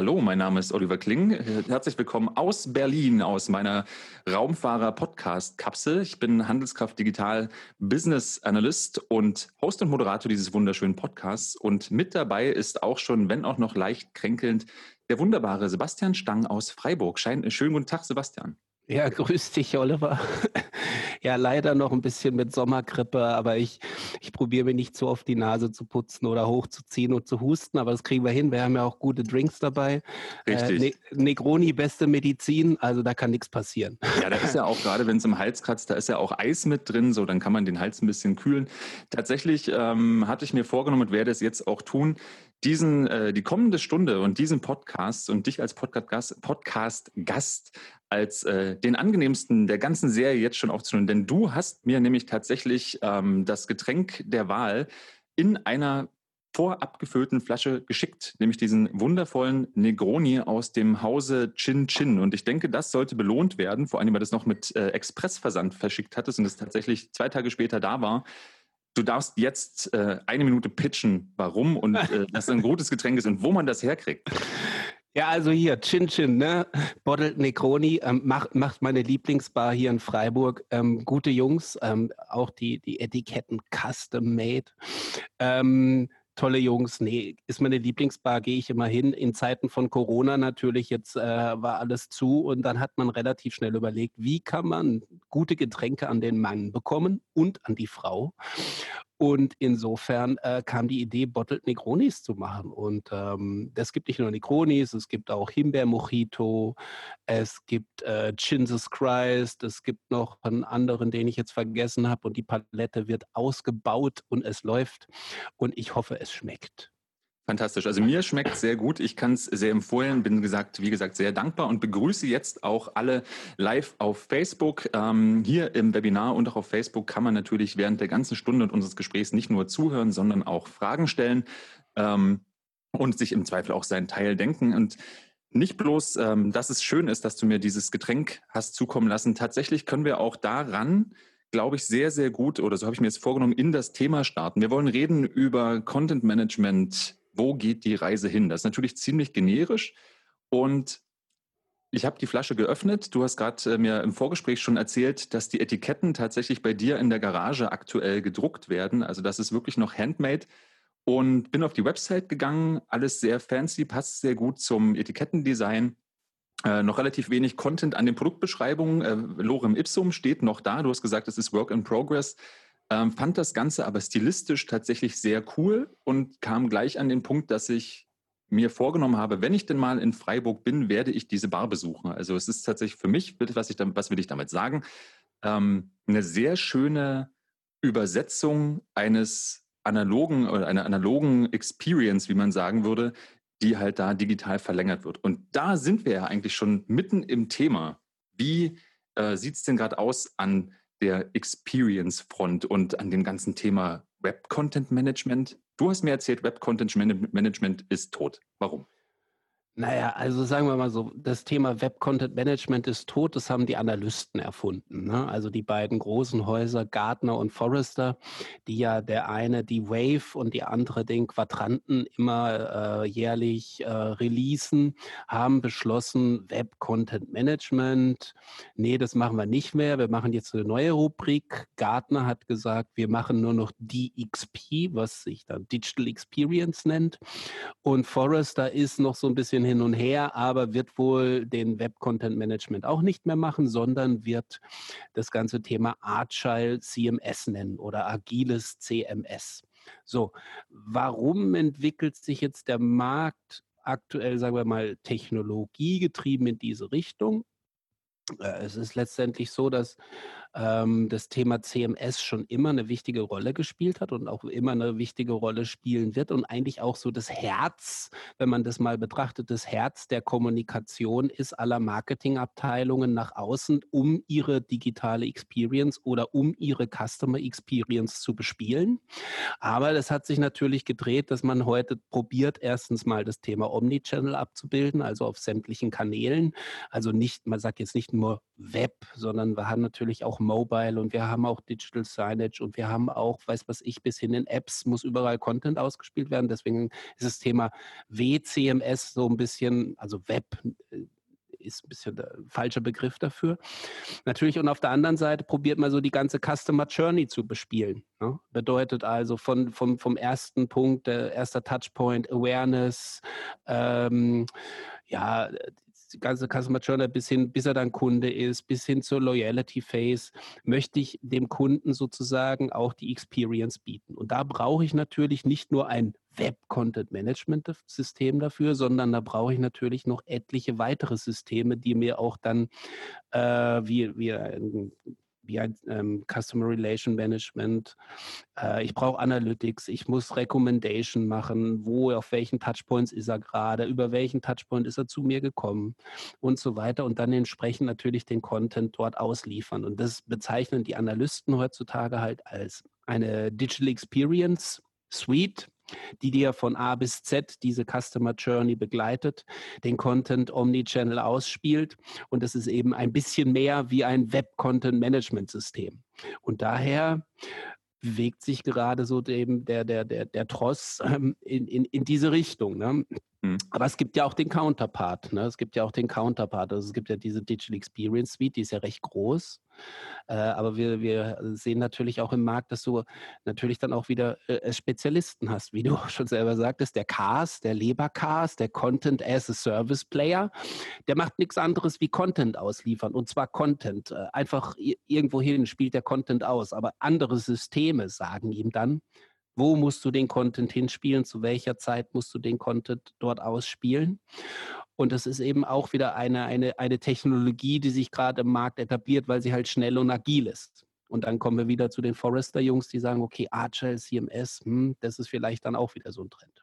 Hallo, mein Name ist Oliver Kling. Herzlich willkommen aus Berlin, aus meiner Raumfahrer-Podcast-Kapsel. Ich bin Handelskraft Digital Business Analyst und Host und Moderator dieses wunderschönen Podcasts. Und mit dabei ist auch schon, wenn auch noch leicht kränkelnd, der wunderbare Sebastian Stang aus Freiburg. Schönen guten Tag, Sebastian. Ja, grüß dich, Oliver. Ja, leider noch ein bisschen mit Sommergrippe, aber ich, ich probiere mir nicht so oft die Nase zu putzen oder hochzuziehen und zu husten, aber das kriegen wir hin. Wir haben ja auch gute Drinks dabei. Äh, Richtig. Äh, ne Negroni, beste Medizin, also da kann nichts passieren. Ja, da ist ja auch gerade, wenn es im Hals kratzt, da ist ja auch Eis mit drin, so dann kann man den Hals ein bisschen kühlen. Tatsächlich ähm, hatte ich mir vorgenommen und werde es jetzt auch tun, diesen, äh, die kommende Stunde und diesen Podcast und dich als Podcast-Gast Podcast -Gast als äh, den angenehmsten der ganzen Serie jetzt schon aufzunehmen. Denn du hast mir nämlich tatsächlich ähm, das Getränk der Wahl in einer vorab gefüllten Flasche geschickt, nämlich diesen wundervollen Negroni aus dem Hause Chin Chin. Und ich denke, das sollte belohnt werden, vor allem, weil das noch mit äh, Expressversand verschickt hattest und es tatsächlich zwei Tage später da war. Du darfst jetzt äh, eine Minute pitchen, warum und äh, dass es ein gutes Getränk ist und wo man das herkriegt. Ja, also hier, Chin Chin, ne? Bottled Necroni, ähm, macht, macht meine Lieblingsbar hier in Freiburg. Ähm, gute Jungs, ähm, auch die, die Etiketten custom made. Ähm, tolle Jungs. Nee, ist meine Lieblingsbar, gehe ich immer hin. In Zeiten von Corona natürlich, jetzt äh, war alles zu und dann hat man relativ schnell überlegt, wie kann man gute Getränke an den Mann bekommen und an die Frau. Und insofern äh, kam die Idee, Bottled Negronis zu machen. Und ähm, es gibt nicht nur Negronis, es gibt auch Himbeer-Mojito, es gibt äh, Jesus Christ, es gibt noch einen anderen, den ich jetzt vergessen habe. Und die Palette wird ausgebaut und es läuft. Und ich hoffe, es schmeckt. Fantastisch. Also mir schmeckt sehr gut. Ich kann es sehr empfehlen. Bin gesagt, wie gesagt, sehr dankbar und begrüße jetzt auch alle live auf Facebook. Ähm, hier im Webinar und auch auf Facebook kann man natürlich während der ganzen Stunde unseres Gesprächs nicht nur zuhören, sondern auch Fragen stellen ähm, und sich im Zweifel auch seinen Teil denken. Und nicht bloß, ähm, dass es schön ist, dass du mir dieses Getränk hast zukommen lassen. Tatsächlich können wir auch daran glaube ich, sehr, sehr gut, oder so habe ich mir jetzt vorgenommen, in das Thema starten. Wir wollen reden über Content Management, wo geht die Reise hin? Das ist natürlich ziemlich generisch und ich habe die Flasche geöffnet. Du hast gerade äh, mir im Vorgespräch schon erzählt, dass die Etiketten tatsächlich bei dir in der Garage aktuell gedruckt werden. Also das ist wirklich noch handmade. Und bin auf die Website gegangen. Alles sehr fancy, passt sehr gut zum Etikettendesign. Äh, noch relativ wenig Content an den Produktbeschreibungen. Äh, Lorem Ipsum steht noch da. Du hast gesagt, es ist Work in Progress. Ähm, fand das Ganze aber stilistisch tatsächlich sehr cool und kam gleich an den Punkt, dass ich mir vorgenommen habe, wenn ich denn mal in Freiburg bin, werde ich diese Bar besuchen. Also es ist tatsächlich für mich, was, ich was will ich damit sagen, ähm, eine sehr schöne Übersetzung eines analogen oder einer analogen Experience, wie man sagen würde, die halt da digital verlängert wird. Und da sind wir ja eigentlich schon mitten im Thema. Wie äh, sieht es denn gerade aus an der Experience-Front und an dem ganzen Thema Web-Content-Management. Du hast mir erzählt, Web-Content-Management ist tot. Warum? Naja, also sagen wir mal so, das Thema Web Content Management ist tot, das haben die Analysten erfunden. Ne? Also die beiden großen Häuser, Gartner und Forrester, die ja der eine die Wave und die andere den Quadranten immer äh, jährlich äh, releasen, haben beschlossen, Web Content Management, nee, das machen wir nicht mehr, wir machen jetzt eine neue Rubrik. Gartner hat gesagt, wir machen nur noch DXP, was sich dann Digital Experience nennt. Und Forrester ist noch so ein bisschen hin und her, aber wird wohl den Web-Content-Management auch nicht mehr machen, sondern wird das ganze Thema Agile CMS nennen oder agiles CMS. So, warum entwickelt sich jetzt der Markt aktuell, sagen wir mal, technologiegetrieben in diese Richtung? Äh, es ist letztendlich so, dass ähm, das Thema CMS schon immer eine wichtige Rolle gespielt hat und auch immer eine wichtige Rolle spielen wird und eigentlich auch so das Herz, wenn man das mal betrachtet, das Herz der Kommunikation ist aller Marketingabteilungen nach außen, um ihre digitale Experience oder um ihre Customer Experience zu bespielen. Aber das hat sich natürlich gedreht, dass man heute probiert, erstens mal das Thema Omnichannel abzubilden, also auf sämtlichen Kanälen. Also nicht, man sagt jetzt nicht nur Web, sondern wir haben natürlich auch Mobile und wir haben auch Digital Signage und wir haben auch, weiß was ich, bis hin in Apps muss überall Content ausgespielt werden. Deswegen ist das Thema WCMS so ein bisschen, also Web äh, ist ein bisschen der falsche Begriff dafür. Natürlich und auf der anderen Seite probiert man so die ganze Customer Journey zu bespielen. Ne? Bedeutet also von, vom, vom ersten Punkt, der erster Touchpoint, Awareness, ähm, ja, die ganze Customer Journey bis hin, bis er dann Kunde ist, bis hin zur Loyalty Phase, möchte ich dem Kunden sozusagen auch die Experience bieten. Und da brauche ich natürlich nicht nur ein Web-Content-Management-System dafür, sondern da brauche ich natürlich noch etliche weitere Systeme, die mir auch dann äh, wie, wie ein ein ähm, Customer Relation Management. Äh, ich brauche Analytics, ich muss Recommendation machen, wo, auf welchen Touchpoints ist er gerade, über welchen Touchpoint ist er zu mir gekommen und so weiter und dann entsprechend natürlich den Content dort ausliefern. Und das bezeichnen die Analysten heutzutage halt als eine Digital Experience Suite die dir von A bis Z diese Customer Journey begleitet, den Content Omnichannel ausspielt und es ist eben ein bisschen mehr wie ein Web-Content-Management-System. Und daher bewegt sich gerade so eben der, der, der, der Tross ähm, in, in, in diese Richtung. Ne? Mhm. Aber es gibt ja auch den Counterpart. Ne? Es gibt ja auch den Counterpart. Also es gibt ja diese Digital Experience Suite, die ist ja recht groß. Äh, aber wir, wir sehen natürlich auch im Markt, dass du natürlich dann auch wieder äh, Spezialisten hast, wie du schon selber sagtest, der CAS, der Leber-CAS, der Content as a Service Player, der macht nichts anderes wie Content ausliefern und zwar Content. Äh, einfach irgendwo hin spielt der Content aus, aber andere Systeme sagen ihm dann, wo musst du den Content hinspielen, zu welcher Zeit musst du den Content dort ausspielen. Und das ist eben auch wieder eine, eine, eine Technologie, die sich gerade im Markt etabliert, weil sie halt schnell und agil ist. Und dann kommen wir wieder zu den Forrester-Jungs, die sagen, okay, Agile, CMS, hm, das ist vielleicht dann auch wieder so ein Trend.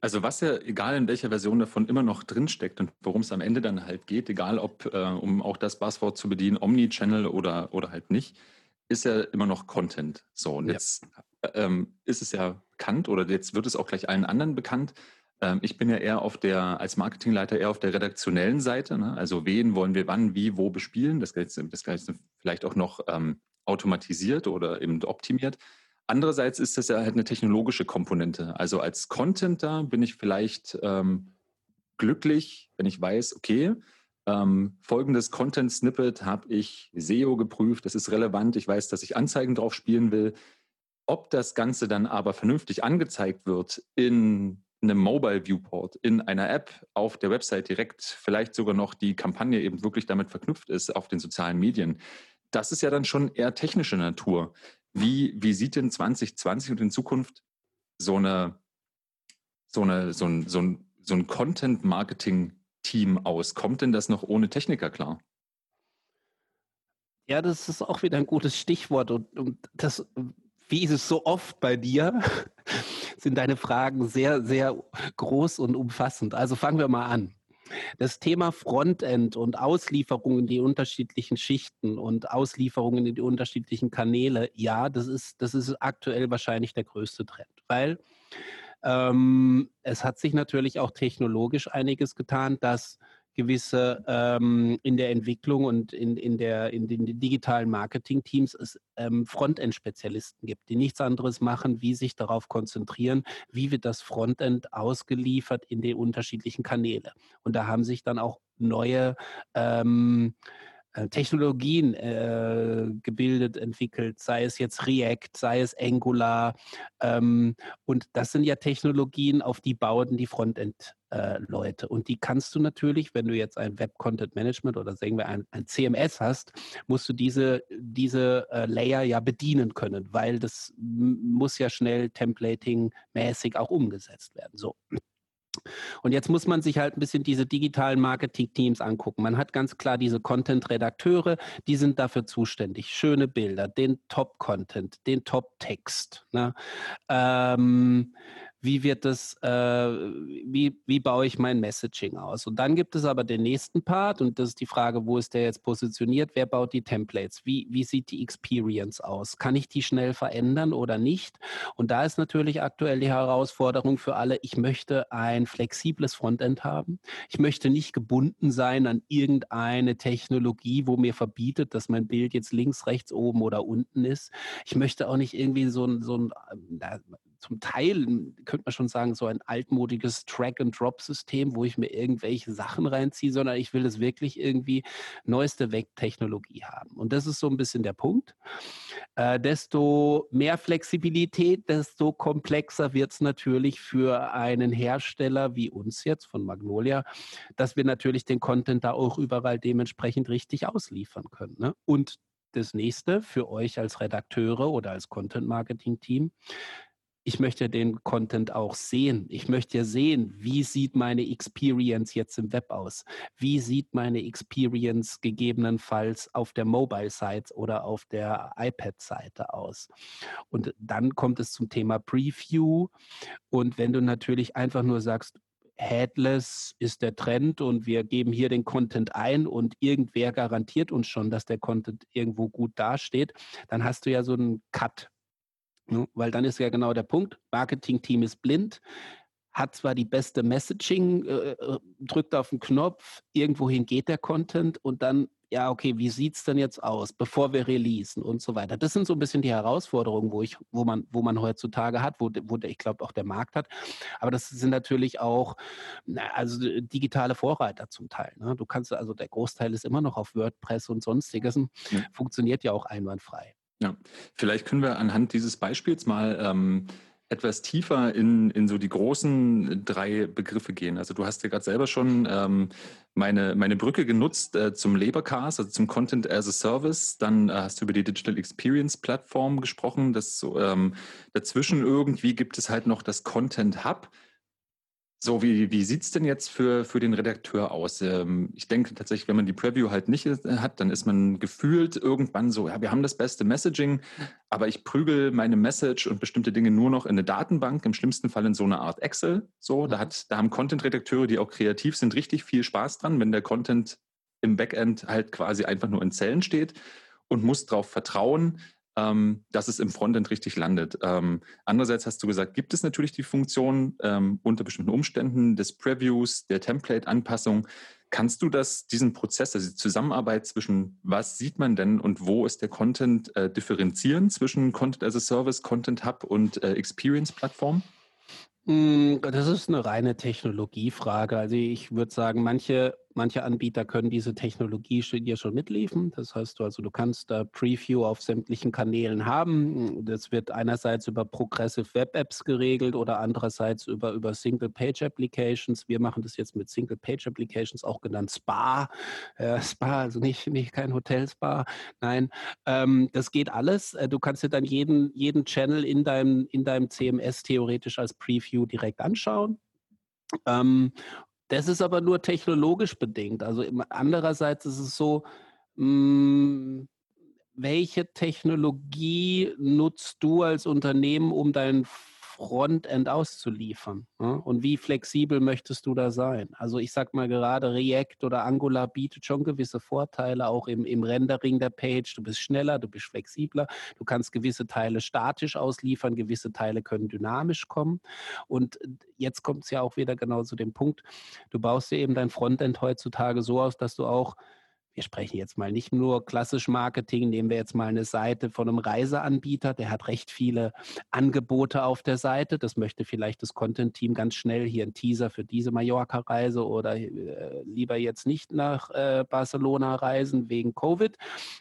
Also was ja, egal in welcher Version davon immer noch drinsteckt und worum es am Ende dann halt geht, egal ob, äh, um auch das Buzzword zu bedienen, Omnichannel oder, oder halt nicht, ist ja immer noch Content. So, und ja. jetzt ähm, ist es ja bekannt oder jetzt wird es auch gleich allen anderen bekannt, ähm, ich bin ja eher auf der, als Marketingleiter eher auf der redaktionellen Seite. Ne? Also wen wollen wir wann, wie, wo bespielen. Das Ganze, das Ganze vielleicht auch noch ähm, automatisiert oder eben optimiert. Andererseits ist das ja halt eine technologische Komponente. Also als Contenter bin ich vielleicht ähm, glücklich, wenn ich weiß, okay, ähm, folgendes Content-Snippet habe ich SEO geprüft, das ist relevant, ich weiß, dass ich Anzeigen drauf spielen will. Ob das Ganze dann aber vernünftig angezeigt wird in einem Mobile Viewport, in einer App, auf der Website direkt, vielleicht sogar noch die Kampagne eben wirklich damit verknüpft ist auf den sozialen Medien. Das ist ja dann schon eher technische Natur. Wie, wie sieht denn 2020 und in Zukunft so eine, so eine, so ein, so ein, so ein Content-Marketing-Team aus? Kommt denn das noch ohne Techniker klar? Ja, das ist auch wieder ein gutes Stichwort und, und das, wie ist es so oft bei dir? sind deine Fragen sehr, sehr groß und umfassend. Also fangen wir mal an. Das Thema Frontend und Auslieferungen in die unterschiedlichen Schichten und Auslieferungen in die unterschiedlichen Kanäle, ja, das ist, das ist aktuell wahrscheinlich der größte Trend, weil ähm, es hat sich natürlich auch technologisch einiges getan, dass gewisse ähm, in der Entwicklung und in, in, der, in den digitalen Marketing-Teams es ähm, Frontend-Spezialisten gibt, die nichts anderes machen, wie sich darauf konzentrieren, wie wird das Frontend ausgeliefert in den unterschiedlichen Kanäle. Und da haben sich dann auch neue ähm, äh, Technologien äh, gebildet, entwickelt, sei es jetzt React, sei es Angular. Ähm, und das sind ja Technologien, auf die bauen die Frontend-Leute. Äh, und die kannst du natürlich, wenn du jetzt ein Web-Content-Management oder sagen wir ein, ein, CMS hast, musst du diese, diese äh, Layer ja bedienen können, weil das muss ja schnell templating-mäßig auch umgesetzt werden. So. Und jetzt muss man sich halt ein bisschen diese digitalen Marketing-Teams angucken. Man hat ganz klar diese Content-Redakteure, die sind dafür zuständig. Schöne Bilder, den Top-Content, den Top-Text. Ne? Ähm, wie wird das, äh, wie, wie baue ich mein Messaging aus? Und dann gibt es aber den nächsten Part und das ist die Frage, wo ist der jetzt positioniert? Wer baut die Templates? Wie, wie sieht die Experience aus? Kann ich die schnell verändern oder nicht? Und da ist natürlich aktuell die Herausforderung für alle, ich möchte ein flexibles Frontend haben. Ich möchte nicht gebunden sein an irgendeine Technologie, wo mir verbietet, dass mein Bild jetzt links, rechts, oben oder unten ist. Ich möchte auch nicht irgendwie so ein, so ein zum Teil, könnte man schon sagen, so ein altmodiges Track-and-Drop-System, wo ich mir irgendwelche Sachen reinziehe, sondern ich will es wirklich irgendwie neueste Wegtechnologie haben. Und das ist so ein bisschen der Punkt. Äh, desto mehr Flexibilität, desto komplexer wird es natürlich für einen Hersteller wie uns jetzt von Magnolia, dass wir natürlich den Content da auch überall dementsprechend richtig ausliefern können. Ne? Und das nächste für euch als Redakteure oder als Content-Marketing-Team ich möchte den Content auch sehen. Ich möchte sehen, wie sieht meine Experience jetzt im Web aus? Wie sieht meine Experience gegebenenfalls auf der Mobile-Seite oder auf der iPad-Seite aus? Und dann kommt es zum Thema Preview. Und wenn du natürlich einfach nur sagst, Headless ist der Trend und wir geben hier den Content ein und irgendwer garantiert uns schon, dass der Content irgendwo gut dasteht, dann hast du ja so einen Cut? Weil dann ist ja genau der Punkt, Marketing-Team ist blind, hat zwar die beste Messaging, äh, äh drückt auf den Knopf, irgendwohin geht der Content und dann, ja, okay, wie sieht es denn jetzt aus, bevor wir releasen und so weiter. Das sind so ein bisschen die Herausforderungen, wo ich, wo man, wo man heutzutage hat, wo, wo der, ich glaube auch der Markt hat. Aber das sind natürlich auch na, also digitale Vorreiter zum Teil. Ne? Du kannst also der Großteil ist immer noch auf WordPress und sonstiges. Ja. Funktioniert ja auch einwandfrei. Ja, vielleicht können wir anhand dieses Beispiels mal ähm, etwas tiefer in, in so die großen drei Begriffe gehen. Also du hast ja gerade selber schon ähm, meine, meine Brücke genutzt äh, zum Laborcast, also zum Content as a Service. Dann äh, hast du über die Digital Experience Plattform gesprochen. Das ähm, dazwischen irgendwie gibt es halt noch das Content Hub. So, wie, wie sieht es denn jetzt für, für den Redakteur aus? Ähm, ich denke tatsächlich, wenn man die Preview halt nicht äh, hat, dann ist man gefühlt irgendwann so, ja, wir haben das beste Messaging, aber ich prügel meine Message und bestimmte Dinge nur noch in eine Datenbank, im schlimmsten Fall in so eine Art Excel. So, da, mhm. hat, da haben Content-Redakteure, die auch kreativ sind, richtig viel Spaß dran, wenn der Content im Backend halt quasi einfach nur in Zellen steht und muss darauf vertrauen, ähm, dass es im Frontend richtig landet. Ähm, andererseits hast du gesagt, gibt es natürlich die Funktion ähm, unter bestimmten Umständen des Previews, der Template-Anpassung. Kannst du das, diesen Prozess, also die Zusammenarbeit zwischen was sieht man denn und wo ist der Content äh, differenzieren zwischen Content as a Service, Content Hub und äh, Experience Plattform? Hm, das ist eine reine Technologiefrage. Also ich würde sagen, manche Manche Anbieter können diese Technologie dir schon mitliefern. Das heißt, also du kannst da Preview auf sämtlichen Kanälen haben. Das wird einerseits über Progressive Web Apps geregelt oder andererseits über, über Single Page Applications. Wir machen das jetzt mit Single Page Applications, auch genannt Spa. Äh, Spa, also nicht, nicht kein Hotel Spa. Nein, ähm, das geht alles. Äh, du kannst dir dann jeden, jeden Channel in deinem, in deinem CMS theoretisch als Preview direkt anschauen. Ähm, das ist aber nur technologisch bedingt. Also andererseits ist es so, mh, hm, welche Technologie nutzt du als Unternehmen, um dein Frontend auszuliefern. Ja? Und wie flexibel möchtest du da sein? Also ich sag mal gerade React oder Angular bietet schon gewisse Vorteile, auch im, im Rendering der Page. Du bist schneller, du bist flexibler, du kannst gewisse Teile statisch ausliefern, gewisse Teile können dynamisch kommen. Und jetzt kommt es ja auch wieder genau zu dem Punkt, du baust dir eben dein Frontend heutzutage so aus, dass du auch wir sprechen jetzt mal nicht nur klassisch Marketing, nehmen wir jetzt mal eine Seite von einem Reiseanbieter, der hat recht viele Angebote auf der Seite. Das möchte vielleicht das Content-Team ganz schnell hier ein Teaser für diese Mallorca-Reise oder äh, lieber jetzt nicht nach äh, Barcelona reisen wegen Covid.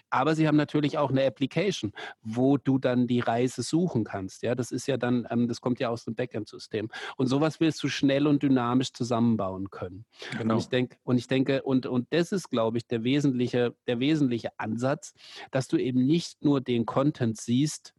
Aber sie haben natürlich auch eine Application, wo du dann die Reise suchen kannst. Ja, das ist ja dann, ähm, das kommt ja aus dem Backend-System. Und sowas willst du schnell und dynamisch zusammenbauen können. Genau. Und ich denke, und ich denke, und, und das ist, glaube ich, der Wesentliche wesentliche, der wesentliche Ansatz, dass du eben nicht nur den Content siehst,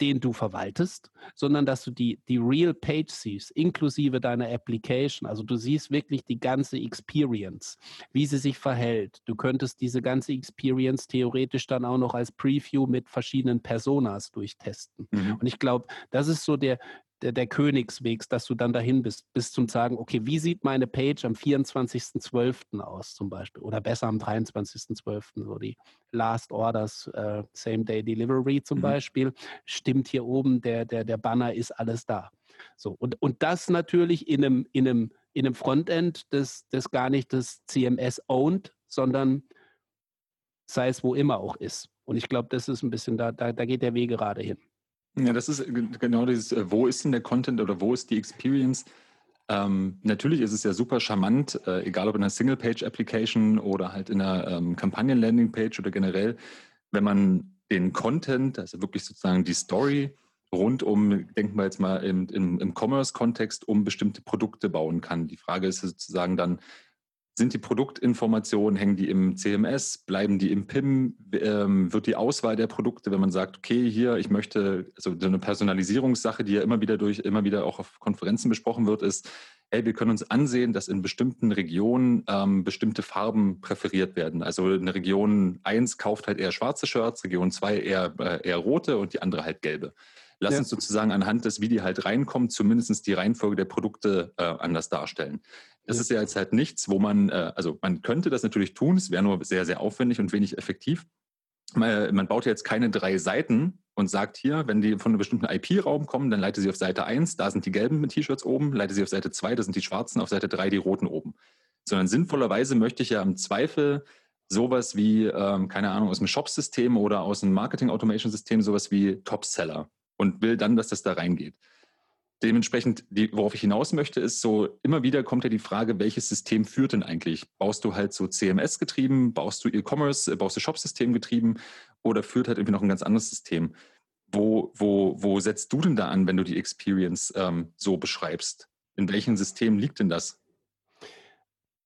den du verwaltest, sondern dass du die, die Real Page siehst, inklusive deiner Application. Also du siehst wirklich die ganze Experience, wie sie sich verhält. Du könntest diese ganze Experience theoretisch dann auch noch als Preview mit verschiedenen Personas durchtesten. Mhm. Und ich glaube, das ist so der, der, der Königswegs, dass du dann dahin bist, bis zum sagen, okay, wie sieht meine Page am 24.12. aus zum Beispiel oder besser am 23.12., so die Last Orders, äh, Same Day Delivery zum mhm. Beispiel, stimmt hier oben, der, der, der Banner ist alles da. So, und, und das natürlich in einem, in einem, in einem Frontend, das, das gar nicht das CMS owned, sondern sei es wo immer auch ist. Und ich glaube, das ist ein bisschen, da, da, da geht der Weg gerade hin. Ja, das ist genau dieses, äh, wo ist denn der Content oder wo ist die Experience? Ähm, natürlich ist es ja super charmant, äh, egal ob in einer Single-Page-Application oder halt in einer ähm, Kampagnen-Landing-Page oder generell, wenn man den Content, also wirklich sozusagen die Story rund um, denken wir jetzt mal im, im, im Commerce-Kontext, um bestimmte Produkte bauen kann. Die Frage ist sozusagen dann, sind die Produktinformationen, hängen die im CMS, bleiben die im PIM? Ähm, wird die Auswahl der Produkte, wenn man sagt, okay, hier, ich möchte, also so eine Personalisierungssache, die ja immer wieder durch, immer wieder auch auf Konferenzen besprochen wird, ist, hey, wir können uns ansehen, dass in bestimmten Regionen ähm, bestimmte Farben präferiert werden. Also eine Region 1 kauft halt eher schwarze Shirts, Region 2 eher, äh, eher rote und die andere halt gelbe. Lass ja. uns sozusagen anhand des, wie die halt reinkommen, zumindest die Reihenfolge der Produkte äh, anders darstellen. Das ist ja jetzt halt nichts, wo man, äh, also man könnte das natürlich tun, es wäre nur sehr, sehr aufwendig und wenig effektiv. Man, man baut ja jetzt keine drei Seiten und sagt hier, wenn die von einem bestimmten IP-Raum kommen, dann leite sie auf Seite 1, da sind die gelben T-Shirts oben, leite sie auf Seite 2, da sind die schwarzen, auf Seite 3 die roten oben. Sondern sinnvollerweise möchte ich ja im Zweifel sowas wie, ähm, keine Ahnung, aus dem Shop-System oder aus dem Marketing-Automation-System, sowas wie Top-Seller und will dann, dass das da reingeht. Dementsprechend, die, worauf ich hinaus möchte, ist so, immer wieder kommt ja die Frage, welches System führt denn eigentlich? Baust du halt so CMS getrieben, baust du E-Commerce, äh, baust du Shop-System getrieben oder führt halt irgendwie noch ein ganz anderes System? Wo, wo, wo setzt du denn da an, wenn du die Experience ähm, so beschreibst? In welchem System liegt denn das?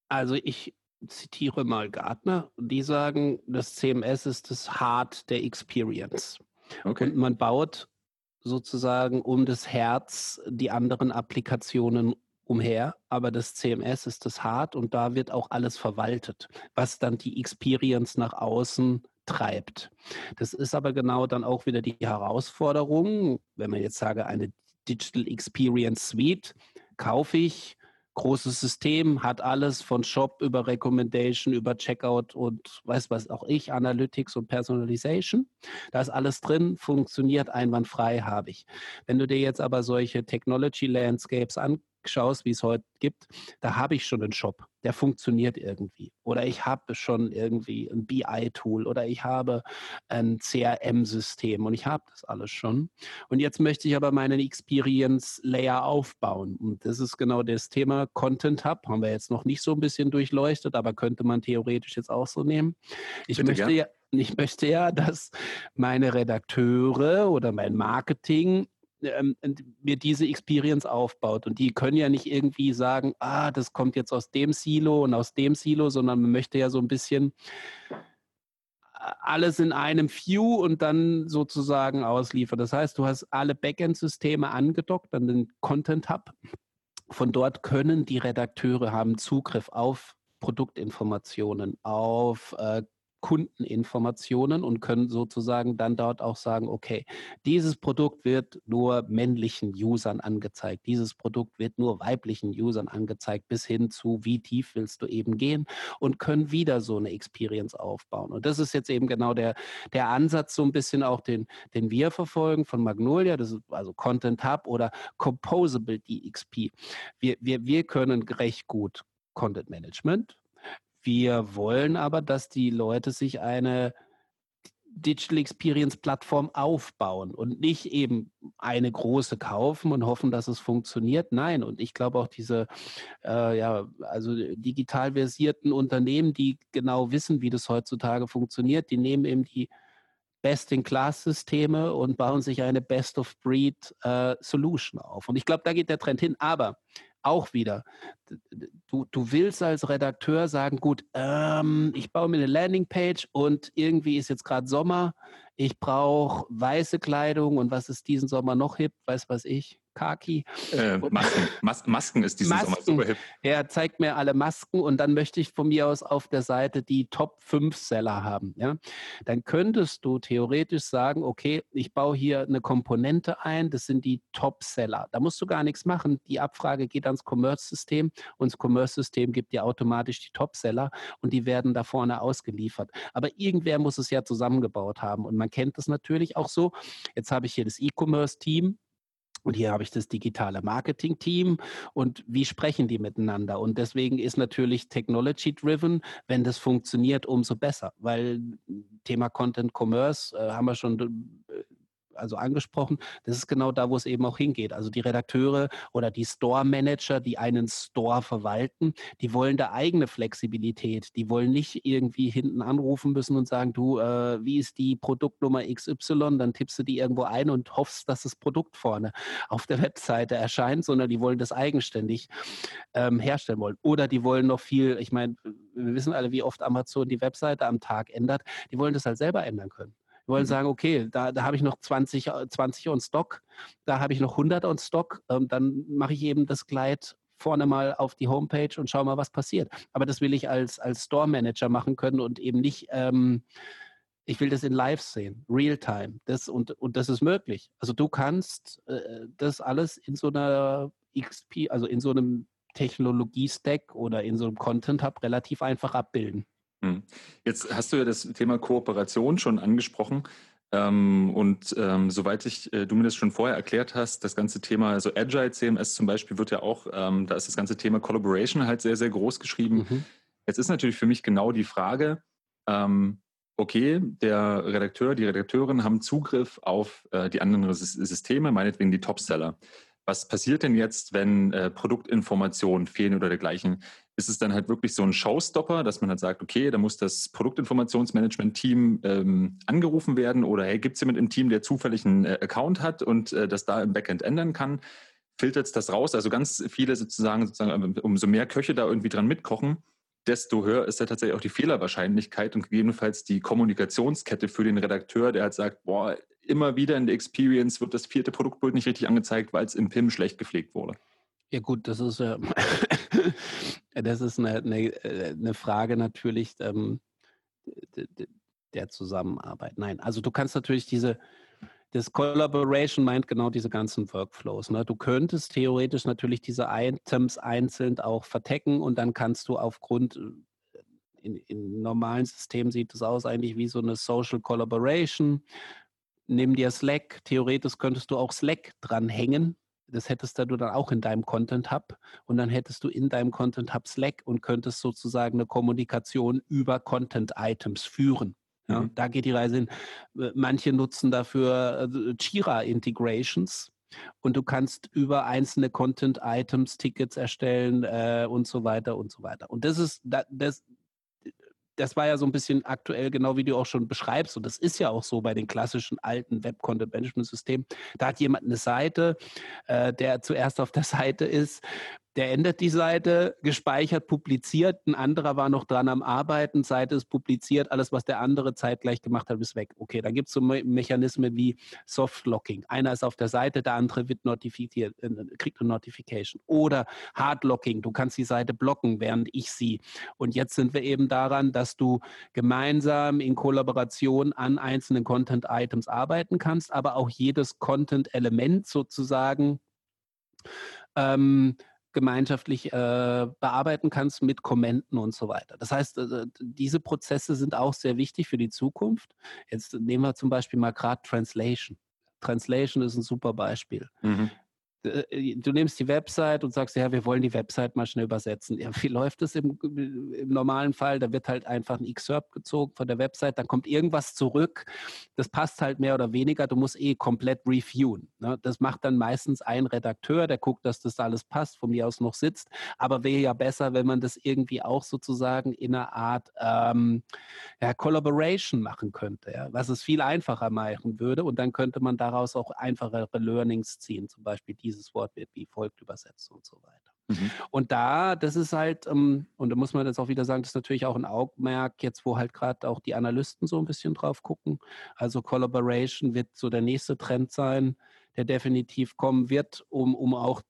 Also ich zitiere mal Gartner, die sagen, das CMS ist das Hard der Experience. Okay. Und man baut sozusagen um das Herz die anderen Applikationen umher, aber das CMS ist das Hart und da wird auch alles verwaltet, was dann die Experience nach außen treibt. Das ist aber genau dann auch wieder die Herausforderung, wenn man jetzt sage, eine Digital Experience Suite kaufe ich, großes System, hat alles von Shop über Recommendation, über Checkout und weiß was auch ich, Analytics und Personalization. Da ist alles drin, funktioniert einwandfrei, habe ich. Wenn du dir jetzt aber solche Technology Landscapes an, schaust, wie es heute gibt, da habe ich schon einen Shop, der funktioniert irgendwie. Oder ich habe schon irgendwie ein BI-Tool oder ich habe ein CRM-System und ich habe das alles schon. Und jetzt möchte ich aber meinen Experience-Layer aufbauen. Und das ist genau das Thema Content Hub. Haben wir jetzt noch nicht so ein bisschen durchleuchtet, aber könnte man theoretisch jetzt auch so nehmen. Ich Bitte möchte ja ich möchte ja, dass meine Redakteure oder mein Marketing ähm, mir diese Experience aufbaut. Und die können ja nicht irgendwie sagen, ah, das kommt jetzt aus dem Silo und aus dem Silo, sondern man möchte ja so ein bisschen alles in einem View und dann sozusagen ausliefern. Das heißt, du hast alle Backend-Systeme angedockt an den Content Hub. Von dort können die Redakteure haben Zugriff auf Produktinformationen, auf äh, Kundeninformationen und können sozusagen dann dort auch sagen, okay, dieses Produkt wird nur männlichen Usern angezeigt, dieses Produkt wird nur weiblichen Usern angezeigt, bis hin zu, wie tief willst du eben gehen und können wieder so eine Experience aufbauen. Und das ist jetzt eben genau der, der Ansatz, so ein bisschen auch den, den wir verfolgen von Magnolia, das ist also Content Hub oder Composable DXP. Wir, wir, wir können recht gut Content Management, wir wollen aber, dass die Leute sich eine Digital Experience Plattform aufbauen und nicht eben eine große kaufen und hoffen, dass es funktioniert. Nein, und ich glaube auch diese, äh, ja, also digital versierten Unternehmen, die genau wissen, wie das heutzutage funktioniert, die nehmen eben die Best-in-Class-Systeme und bauen sich eine Best-of-Breed-Solution äh, auf. Und ich glaube, da geht der Trend hin. Aber auch wieder, du, du willst als Redakteur sagen, gut, ähm, ich baue mir eine Landingpage und irgendwie ist jetzt gerade Sommer, ich brauche weiße Kleidung und was ist diesen Sommer noch hip, weiß was ich, Kaki. Äh, Masken. Mas Masken ist dieses Masken. Sommer super hip. Er zeigt mir alle Masken und dann möchte ich von mir aus auf der Seite die Top 5 Seller haben. Ja? Dann könntest du theoretisch sagen, okay, ich baue hier eine Komponente ein, das sind die Top Seller. Da musst du gar nichts machen. Die Abfrage geht ans Commerce-System und das Commerce-System gibt dir automatisch die Top Seller und die werden da vorne ausgeliefert. Aber irgendwer muss es ja zusammengebaut haben und man kennt das natürlich auch so. Jetzt habe ich hier das E-Commerce-Team, und hier habe ich das digitale Marketing-Team und wie sprechen die miteinander? Und deswegen ist natürlich Technology-driven, wenn das funktioniert, umso besser, weil Thema Content Commerce äh, haben wir schon äh, also angesprochen, das ist genau da, wo es eben auch hingeht. Also die Redakteure oder die Store-Manager, die einen Store verwalten, die wollen da eigene Flexibilität. Die wollen nicht irgendwie hinten anrufen müssen und sagen, du, äh, wie ist die Produktnummer XY? Dann tippst du die irgendwo ein und hoffst, dass das Produkt vorne auf der Webseite erscheint, sondern die wollen das eigenständig ähm, herstellen wollen. Oder die wollen noch viel, ich meine, wir wissen alle, wie oft Amazon die Webseite am Tag ändert. Die wollen das halt selber ändern können. Wollen mhm. sagen, okay, da, da habe ich noch 20, 20 on Stock, da habe ich noch 100 on Stock, ähm, dann mache ich eben das Kleid vorne mal auf die Homepage und schau mal, was passiert. Aber das will ich als, als Store Manager machen können und eben nicht, ähm, ich will das in Live sehen, Real-Time. Das, und, und das ist möglich. Also du kannst äh, das alles in so einer XP, also in so einem Technologie-Stack oder in so einem Content-Hub relativ einfach abbilden. Hm. Jetzt hast du ja das Thema Kooperation schon angesprochen. Ähm, und ähm, soweit ich, äh, du mir das schon vorher erklärt hast, das ganze Thema, also Agile CMS zum Beispiel wird ja auch, ähm, da ist das ganze Thema Collaboration halt sehr, sehr groß geschrieben. Mhm. Jetzt ist natürlich für mich genau die Frage, ähm, okay, der Redakteur, die Redakteurin haben Zugriff auf äh, die anderen Systeme, meinetwegen die Topseller. Was passiert denn jetzt, wenn äh, Produktinformationen fehlen oder dergleichen? Ist es dann halt wirklich so ein Showstopper, dass man halt sagt, okay, da muss das Produktinformationsmanagement-Team ähm, angerufen werden oder hey, gibt es jemand im Team, der zufällig einen äh, Account hat und äh, das da im Backend ändern kann? Filtert es das raus? Also ganz viele sozusagen, sozusagen, umso mehr Köche da irgendwie dran mitkochen, desto höher ist ja tatsächlich auch die Fehlerwahrscheinlichkeit und gegebenenfalls die Kommunikationskette für den Redakteur, der halt sagt, boah, immer wieder in der Experience wird das vierte Produktbild nicht richtig angezeigt, weil es im PIM schlecht gepflegt wurde. Ja gut, das ist ja das ist eine, eine, äh, eine Frage natürlich ähm, der Zusammenarbeit. Nein, also du kannst natürlich diese, das Collaboration meint genau diese ganzen Workflows. Ne? Du könntest theoretisch natürlich diese Items einzeln auch vertecken und dann kannst du aufgrund äh, in, in normalen Systemen sieht es aus eigentlich wie so eine Social Collaboration. Nimm dir Slack. Theoretisch könntest du auch Slack dranhängen das hättest du dann auch in deinem Content Hub und dann hättest du in deinem Content Hub Slack und könntest sozusagen eine Kommunikation über Content Items führen. Ja, mhm. Da geht die Reise hin. Manche nutzen dafür äh, Jira Integrations. Und du kannst über einzelne Content-Items Tickets erstellen äh, und so weiter und so weiter. Und das ist, das, das war ja so ein bisschen aktuell, genau wie du auch schon beschreibst. Und das ist ja auch so bei den klassischen alten Web-Content-Management-Systemen. Da hat jemand eine Seite, äh, der zuerst auf der Seite ist der ändert die Seite, gespeichert, publiziert. Ein anderer war noch dran am Arbeiten, Seite ist publiziert, alles, was der andere zeitgleich gemacht hat, ist weg. Okay, dann gibt es so Me Mechanismen wie Softlocking. Einer ist auf der Seite, der andere wird notifiziert, äh, kriegt eine Notification. Oder Hardlocking, du kannst die Seite blocken, während ich sie. Und jetzt sind wir eben daran, dass du gemeinsam in Kollaboration an einzelnen Content-Items arbeiten kannst, aber auch jedes Content-Element sozusagen ähm, gemeinschaftlich äh, bearbeiten kannst mit Kommenten und so weiter. Das heißt, äh, diese Prozesse sind auch sehr wichtig für die Zukunft. Jetzt nehmen wir zum Beispiel mal gerade Translation. Translation ist ein super Beispiel. Mhm. Äh, du nimmst die Website und sagst, ja, wir wollen die Website mal schnell übersetzen. Ja, wie läuft das im, im normalen Fall? Da wird halt einfach ein Excerpt gezogen von der Website, dann kommt irgendwas zurück. Das passt halt mehr oder weniger. Du musst eh komplett reviewen. Ne? Das macht dann meistens ein Redakteur, der guckt, dass das alles passt, von mir aus noch sitzt. Aber wäre ja besser, wenn man das irgendwie auch sozusagen in einer Art ähm, ja, Collaboration machen könnte, ja? was es viel einfacher machen würde. Und dann könnte man daraus auch einfachere Learnings ziehen, zum Beispiel die dieses Wort wird wie folgt übersetzt und so weiter. Mhm. Und da, das ist halt, ähm, und da muss man jetzt auch wieder sagen, das ist natürlich auch ein Augenmerk, jetzt wo halt gerade auch die Analysten so ein bisschen drauf gucken. Also Collaboration wird so der nächste Trend sein. der definitiv kommen wird, um, um auch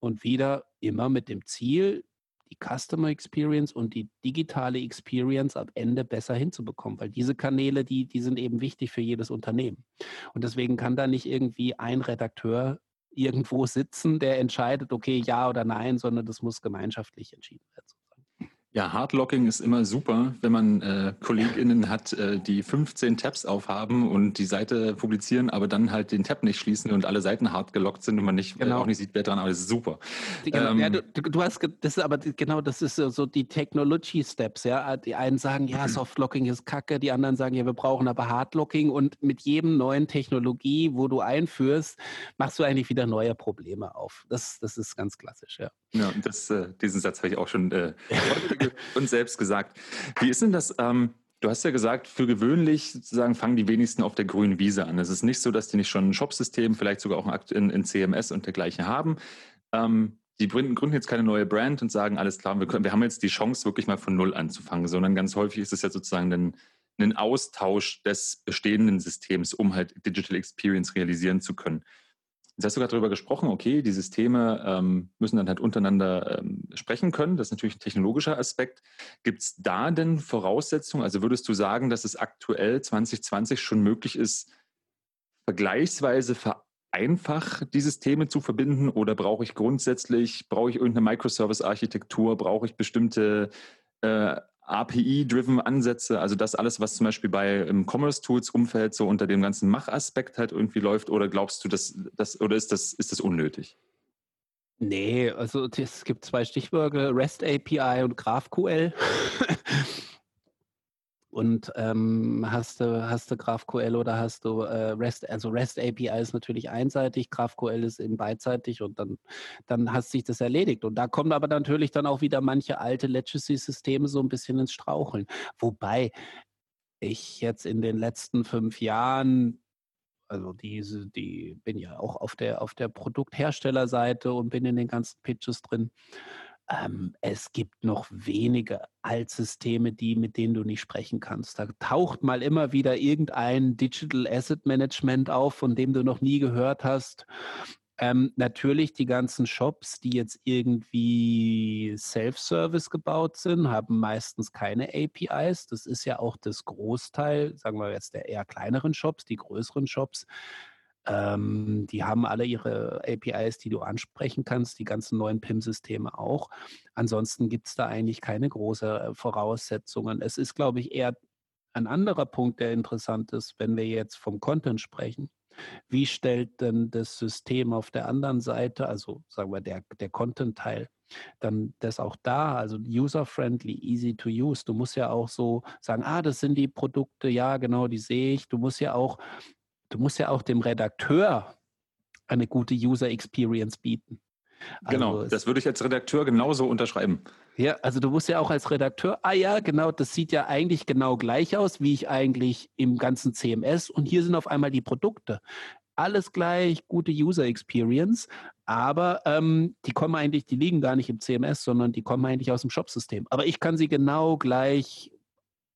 und wieder immer mit dem Ziel, die Customer Experience und die digitale Experience am Ende besser hinzubekommen, weil diese Kanäle, die, die sind eben wichtig für jedes Unternehmen. Und deswegen kann da nicht irgendwie ein Redakteur irgendwo sitzen, der entscheidet, okay, ja oder nein, sondern das muss gemeinschaftlich entschieden werden. Ja, Hardlocking ist immer super, wenn man äh, KollegInnen hat, äh, die 15 Tabs aufhaben und die Seite publizieren, aber dann halt den Tab nicht schließen und alle Seiten hard gelockt sind und man nicht, genau. äh, auch nicht sieht, wer dran, aber das ist super. Genau, ähm, ja, du, du, hast, das ist aber genau, das ist so die Technology Steps, ja. Die einen sagen, ja, Softlocking ist kacke, die anderen sagen, ja, wir brauchen aber Hardlocking und mit jedem neuen Technologie, wo du einführst, machst du eigentlich wieder neue Probleme auf. Das, das ist ganz klassisch, ja. Ja, das, äh, diesen Satz habe ich auch schon äh, uns selbst gesagt. Wie ist denn das? Ähm, du hast ja gesagt, für gewöhnlich sozusagen fangen die wenigsten auf der grünen Wiese an. Es ist nicht so, dass die nicht schon ein Shopsystem, vielleicht sogar auch in, in CMS und dergleichen haben. Ähm, die gründen, gründen, jetzt keine neue Brand und sagen, alles klar, wir, können, wir haben jetzt die Chance, wirklich mal von Null anzufangen, sondern ganz häufig ist es ja sozusagen ein, ein Austausch des bestehenden Systems, um halt Digital Experience realisieren zu können. Jetzt hast du gerade darüber gesprochen, okay, die Systeme ähm, müssen dann halt untereinander ähm, sprechen können. Das ist natürlich ein technologischer Aspekt. Gibt es da denn Voraussetzungen? Also würdest du sagen, dass es aktuell 2020 schon möglich ist, vergleichsweise vereinfacht die Systeme zu verbinden? Oder brauche ich grundsätzlich, brauche ich irgendeine Microservice-Architektur, brauche ich bestimmte äh, API-driven Ansätze, also das alles, was zum Beispiel bei im Commerce-Tools-Umfeld so unter dem ganzen Machaspekt halt irgendwie läuft, oder glaubst du, dass das oder ist das, ist das unnötig? Nee, also es gibt zwei Stichwörter, REST API und GraphQL. Und ähm, hast du, hast du GraphQL oder hast du äh, REST, also REST API ist natürlich einseitig, GraphQL ist eben beidseitig und dann, dann hast sich das erledigt. Und da kommen aber natürlich dann auch wieder manche alte Legacy-Systeme so ein bisschen ins Straucheln. Wobei ich jetzt in den letzten fünf Jahren also diese, die bin ja auch auf der auf der Produktherstellerseite und bin in den ganzen Pitches drin ähm, es gibt noch wenige Altsysteme, die, mit denen du nicht sprechen kannst. Da taucht mal immer wieder irgendein Digital Asset Management auf, von dem du noch nie gehört hast. Ähm, natürlich die ganzen Shops, die jetzt irgendwie Self-Service gebaut sind, haben meistens keine APIs. Das ist ja auch das Großteil, sagen wir jetzt der eher kleineren Shops, die größeren Shops ähm, die haben alle ihre APIs, die du ansprechen kannst, die ganzen neuen PIM-Systeme auch. Ansonsten gibt es da eigentlich keine großen äh, Voraussetzungen. Es ist, glaube ich, eher ein anderer Punkt, der interessant ist, wenn wir jetzt vom Content sprechen. Wie stellt denn das System auf der anderen Seite, also sagen wir der, der Content-Teil, dann das auch da, also user-friendly, easy to use. Du musst ja auch so sagen, ah, das sind die Produkte, ja, genau, die sehe ich. Du musst ja auch du musst ja auch dem Redakteur eine gute User Experience bieten. Genau, also das würde ich als Redakteur genauso unterschreiben. Ja, also du musst ja auch als Redakteur, ah ja, genau, das sieht ja eigentlich genau gleich aus, wie ich eigentlich im ganzen CMS und hier sind auf einmal die Produkte. Alles gleich, gute User Experience, aber ähm, die kommen eigentlich, die liegen gar nicht im CMS, sondern die kommen eigentlich aus dem Shopsystem. Aber ich kann sie genau gleich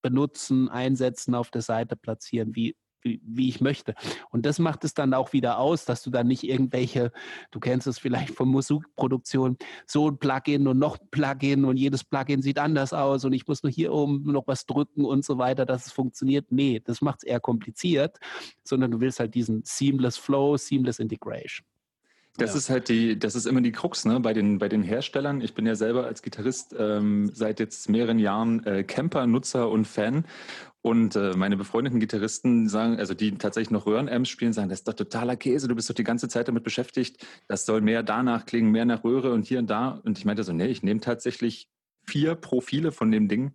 benutzen, einsetzen, auf der Seite platzieren, wie wie, ich möchte. Und das macht es dann auch wieder aus, dass du dann nicht irgendwelche, du kennst es vielleicht von Musikproduktion, so ein Plugin und noch ein Plugin und jedes Plugin sieht anders aus und ich muss nur hier oben noch was drücken und so weiter, dass es funktioniert. Nee, das macht es eher kompliziert, sondern du willst halt diesen Seamless Flow, Seamless Integration. Das ja. ist halt die, das ist immer die Krux, ne? Bei den, bei den Herstellern. Ich bin ja selber als Gitarrist ähm, seit jetzt mehreren Jahren äh, Camper, Nutzer und Fan. Und äh, meine befreundeten Gitarristen sagen, also die tatsächlich noch Röhrenamps spielen, sagen, das ist doch totaler Käse, du bist doch die ganze Zeit damit beschäftigt, das soll mehr danach klingen, mehr nach Röhre und hier und da. Und ich meinte so, nee, ich nehme tatsächlich vier Profile von dem Ding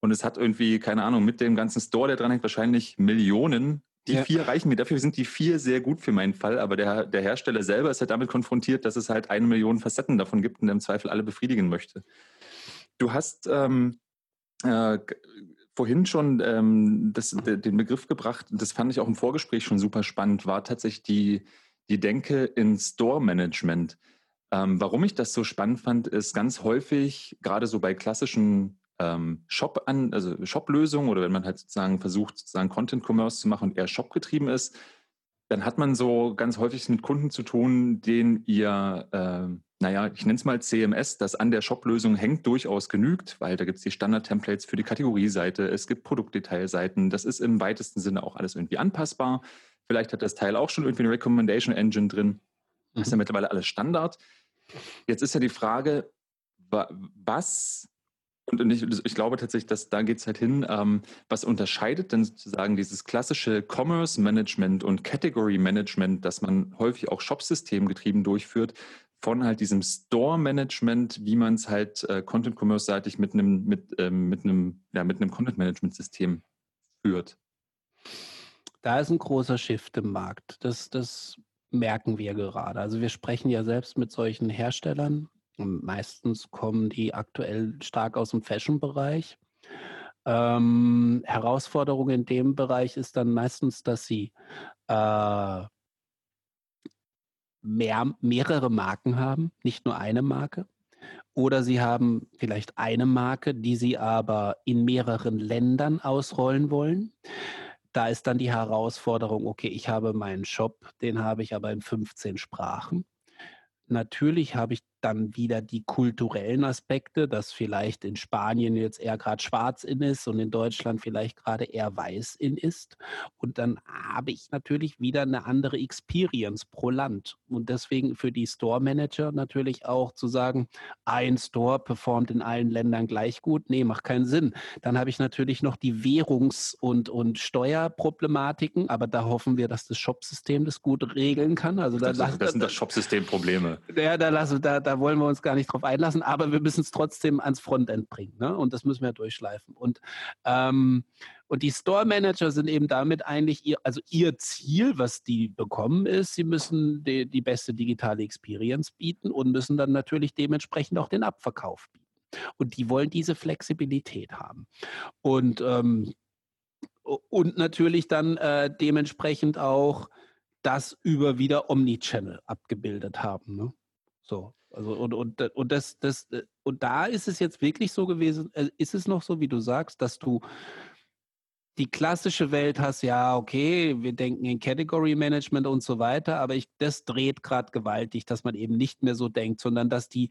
und es hat irgendwie, keine Ahnung, mit dem ganzen Store, der dran hängt, wahrscheinlich Millionen. Die ja. vier reichen mir. Dafür sind die vier sehr gut für meinen Fall. Aber der, der Hersteller selber ist halt damit konfrontiert, dass es halt eine Million Facetten davon gibt und der im Zweifel alle befriedigen möchte. Du hast ähm, äh, vorhin schon ähm, das, den Begriff gebracht, das fand ich auch im Vorgespräch schon super spannend, war tatsächlich die, die Denke in Store-Management. Ähm, warum ich das so spannend fand, ist ganz häufig, gerade so bei klassischen ähm, Shop an, also Shop-Lösungen oder wenn man halt sozusagen versucht, sozusagen Content-Commerce zu machen und eher Shop getrieben ist, dann hat man so ganz häufig mit Kunden zu tun, denen ihr, äh, naja, ich nenne es mal CMS, das an der Shop-Lösung hängt, durchaus genügt, weil da gibt es die Standard-Templates für die Kategorieseite, es gibt Produktdetailseiten, das ist im weitesten Sinne auch alles irgendwie anpassbar. Vielleicht hat das Teil auch schon irgendwie eine Recommendation Engine drin. Das ist ja mhm. mittlerweile alles Standard. Jetzt ist ja die Frage, was und ich, ich, glaube tatsächlich, dass da geht es halt hin, ähm, was unterscheidet denn sozusagen dieses klassische Commerce Management und Category Management, das man häufig auch Shop-System getrieben durchführt, von halt diesem Store Management, wie man es halt äh, Content Commerce seitig mit einem mit, ähm, mit einem ja, mit einem Content Management System führt. Da ist ein großer Shift im Markt. Das, das merken wir gerade. Also wir sprechen ja selbst mit solchen Herstellern Meistens kommen die aktuell stark aus dem Fashion-Bereich. Ähm, Herausforderung in dem Bereich ist dann meistens, dass sie äh, mehr, mehrere Marken haben, nicht nur eine Marke. Oder sie haben vielleicht eine Marke, die sie aber in mehreren Ländern ausrollen wollen. Da ist dann die Herausforderung, okay, ich habe meinen Shop, den habe ich aber in 15 Sprachen. Natürlich habe ich dann wieder die kulturellen Aspekte, dass vielleicht in Spanien jetzt eher gerade schwarz in ist und in Deutschland vielleicht gerade eher weiß in ist. Und dann habe ich natürlich wieder eine andere Experience pro Land. Und deswegen für die Store Manager natürlich auch zu sagen, ein Store performt in allen Ländern gleich gut. Nee, macht keinen Sinn. Dann habe ich natürlich noch die Währungs- und, und Steuerproblematiken, aber da hoffen wir, dass das Shopsystem das gut regeln kann. Also das, da, das sind das Shopsystem-Probleme. Ja, da, lassen, da, da wollen wir uns gar nicht drauf einlassen, aber wir müssen es trotzdem ans Frontend bringen. Ne? Und das müssen wir durchschleifen. Und, ähm, und die Store Manager sind eben damit eigentlich ihr, also ihr Ziel, was die bekommen ist, sie müssen die, die beste digitale Experience bieten und müssen dann natürlich dementsprechend auch den Abverkauf bieten. Und die wollen diese Flexibilität haben. Und, ähm, und natürlich dann äh, dementsprechend auch das über wieder Omnichannel abgebildet haben. Ne? So. Also und, und, und das, das, äh, und da ist es jetzt wirklich so gewesen, äh, ist es noch so, wie du sagst, dass du die klassische Welt hast, ja, okay, wir denken in Category Management und so weiter, aber ich, das dreht gerade gewaltig, dass man eben nicht mehr so denkt, sondern dass die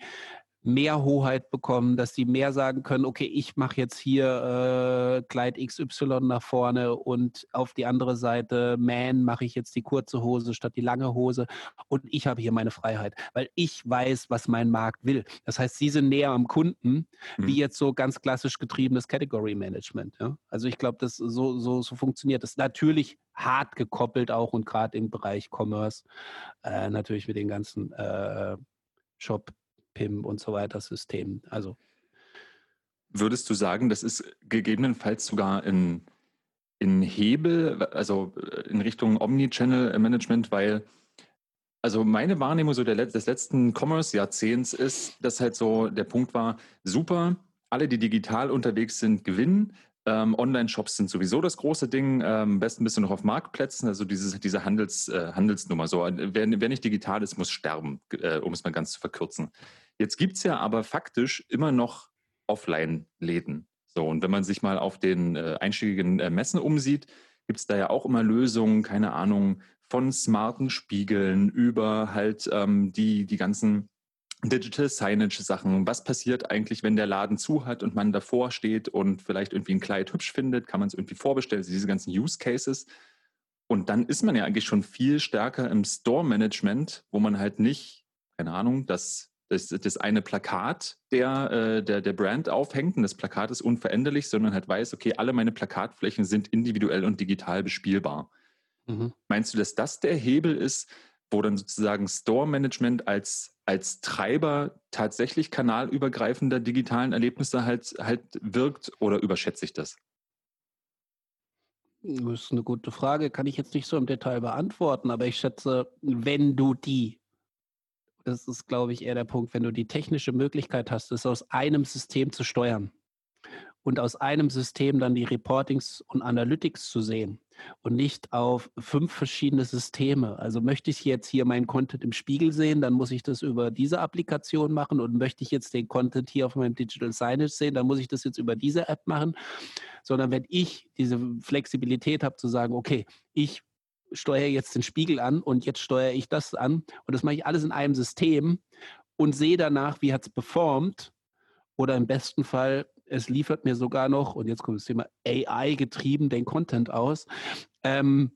mehr Hoheit bekommen, dass sie mehr sagen können, okay, ich mache jetzt hier äh, Kleid XY nach vorne und auf die andere Seite Man mache ich jetzt die kurze Hose statt die lange Hose und ich habe hier meine Freiheit, weil ich weiß, was mein Markt will. Das heißt, sie sind näher am Kunden, mhm. wie jetzt so ganz klassisch getriebenes Category Management. Ja? Also ich glaube, das so, so, so funktioniert das. Natürlich hart gekoppelt auch und gerade im Bereich Commerce, äh, natürlich mit den ganzen äh, Shop PIM und so weiter System. Also Würdest du sagen, das ist gegebenenfalls sogar in, in Hebel, also in Richtung Omnichannel-Management, weil also meine Wahrnehmung so der, des letzten Commerce-Jahrzehnts ist, dass halt so der Punkt war, super, alle, die digital unterwegs sind, gewinnen. Ähm, Online-Shops sind sowieso das große Ding. Ähm, besten bist du noch auf Marktplätzen, also dieses, diese Handels, äh, Handelsnummer. So, wer, wer, nicht digital ist, muss sterben, äh, um es mal ganz zu verkürzen. Jetzt gibt es ja aber faktisch immer noch Offline-Läden. So, und wenn man sich mal auf den äh, einschlägigen äh, Messen umsieht, gibt es da ja auch immer Lösungen, keine Ahnung, von smarten Spiegeln über halt ähm, die, die ganzen Digital Signage Sachen. Was passiert eigentlich, wenn der Laden zu hat und man davor steht und vielleicht irgendwie ein Kleid hübsch findet? Kann man es irgendwie vorbestellen? Also diese ganzen Use Cases. Und dann ist man ja eigentlich schon viel stärker im Store Management, wo man halt nicht, keine Ahnung, das das, das eine Plakat der, äh, der, der Brand aufhängt und das Plakat ist unveränderlich, sondern halt weiß, okay, alle meine Plakatflächen sind individuell und digital bespielbar. Mhm. Meinst du, dass das der Hebel ist, wo dann sozusagen Store Management als, als Treiber tatsächlich kanalübergreifender digitalen Erlebnisse halt, halt wirkt oder überschätze ich das? Das ist eine gute Frage, kann ich jetzt nicht so im Detail beantworten, aber ich schätze, wenn du die das ist, glaube ich, eher der Punkt, wenn du die technische Möglichkeit hast, es aus einem System zu steuern und aus einem System dann die Reportings und Analytics zu sehen und nicht auf fünf verschiedene Systeme. Also möchte ich jetzt hier meinen Content im Spiegel sehen, dann muss ich das über diese Applikation machen und möchte ich jetzt den Content hier auf meinem Digital Signage sehen, dann muss ich das jetzt über diese App machen. Sondern wenn ich diese Flexibilität habe zu sagen, okay, ich steuere jetzt den Spiegel an und jetzt steuere ich das an und das mache ich alles in einem System und sehe danach, wie hat es performt oder im besten Fall, es liefert mir sogar noch, und jetzt kommt das Thema AI getrieben, den Content aus. Ähm,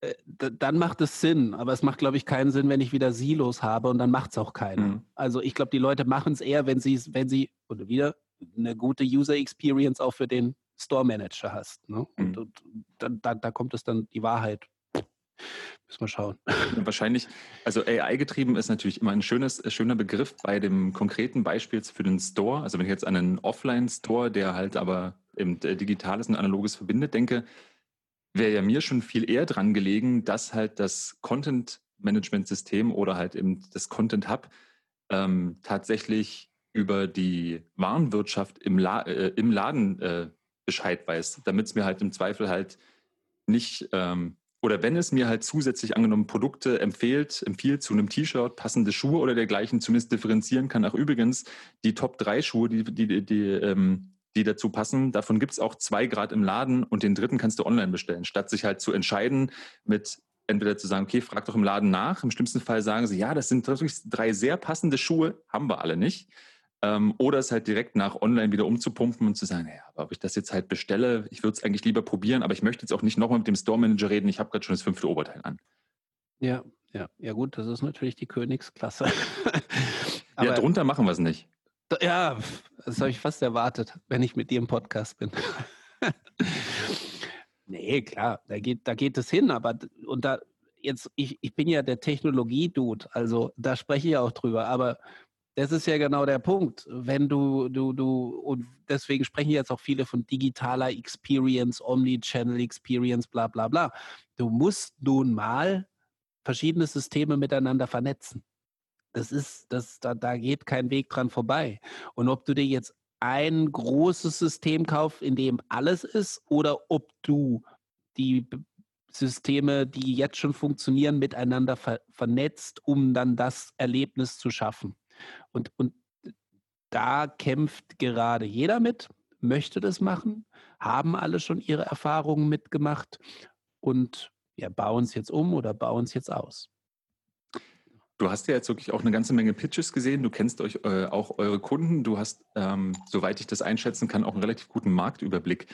äh, dann macht es Sinn, aber es macht, glaube ich, keinen Sinn, wenn ich wieder Silos habe und dann macht es auch keiner. Mhm. Also ich glaube, die Leute machen es eher, wenn sie wenn sie, oder wieder eine gute User Experience auch für den Store Manager hast. Ne? Und, mhm. und da, da kommt es dann die Wahrheit. Müssen wir schauen. Wahrscheinlich, also AI-getrieben ist natürlich immer ein schönes, schöner Begriff bei dem konkreten Beispiel für den Store. Also wenn ich jetzt an einen Offline-Store, der halt aber eben Digitales und Analoges verbindet, denke, wäre ja mir schon viel eher dran gelegen, dass halt das Content-Management-System oder halt eben das Content Hub ähm, tatsächlich über die Warenwirtschaft im, La äh, im Laden äh, Bescheid weiß, damit es mir halt im Zweifel halt nicht ähm, oder wenn es mir halt zusätzlich angenommen Produkte empfiehlt, empfiehlt zu einem T-Shirt, passende Schuhe oder dergleichen, zumindest differenzieren kann. Ach übrigens, die Top 3 Schuhe, die, die, die, ähm, die dazu passen, davon gibt es auch zwei Grad im Laden und den dritten kannst du online bestellen, statt sich halt zu entscheiden mit entweder zu sagen, okay, frag doch im Laden nach. Im schlimmsten Fall sagen sie, ja, das sind wirklich drei sehr passende Schuhe, haben wir alle nicht. Ähm, oder es halt direkt nach online wieder umzupumpen und zu sagen, ja, aber ob ich das jetzt halt bestelle, ich würde es eigentlich lieber probieren, aber ich möchte jetzt auch nicht nochmal mit dem Store Manager reden, ich habe gerade schon das fünfte Oberteil an. Ja, ja, ja gut, das ist natürlich die Königsklasse. ja, drunter machen wir es nicht. Ja, das habe ich fast erwartet, wenn ich mit dir im Podcast bin. nee, klar, da geht, da geht es hin, aber und da jetzt, ich, ich bin ja der Technologie-Dude, also da spreche ich auch drüber, aber das ist ja genau der Punkt. Wenn du, du, du, und deswegen sprechen jetzt auch viele von digitaler Experience, Omni-Channel Experience, bla bla bla. Du musst nun mal verschiedene Systeme miteinander vernetzen. Das ist, das, da, da geht kein Weg dran vorbei. Und ob du dir jetzt ein großes System kaufst, in dem alles ist, oder ob du die Systeme, die jetzt schon funktionieren, miteinander ver vernetzt, um dann das Erlebnis zu schaffen. Und, und da kämpft gerade jeder mit, möchte das machen, haben alle schon ihre Erfahrungen mitgemacht und ja, bauen es jetzt um oder bauen es jetzt aus. Du hast ja jetzt wirklich auch eine ganze Menge Pitches gesehen. Du kennst euch äh, auch eure Kunden. Du hast, ähm, soweit ich das einschätzen kann, auch einen relativ guten Marktüberblick.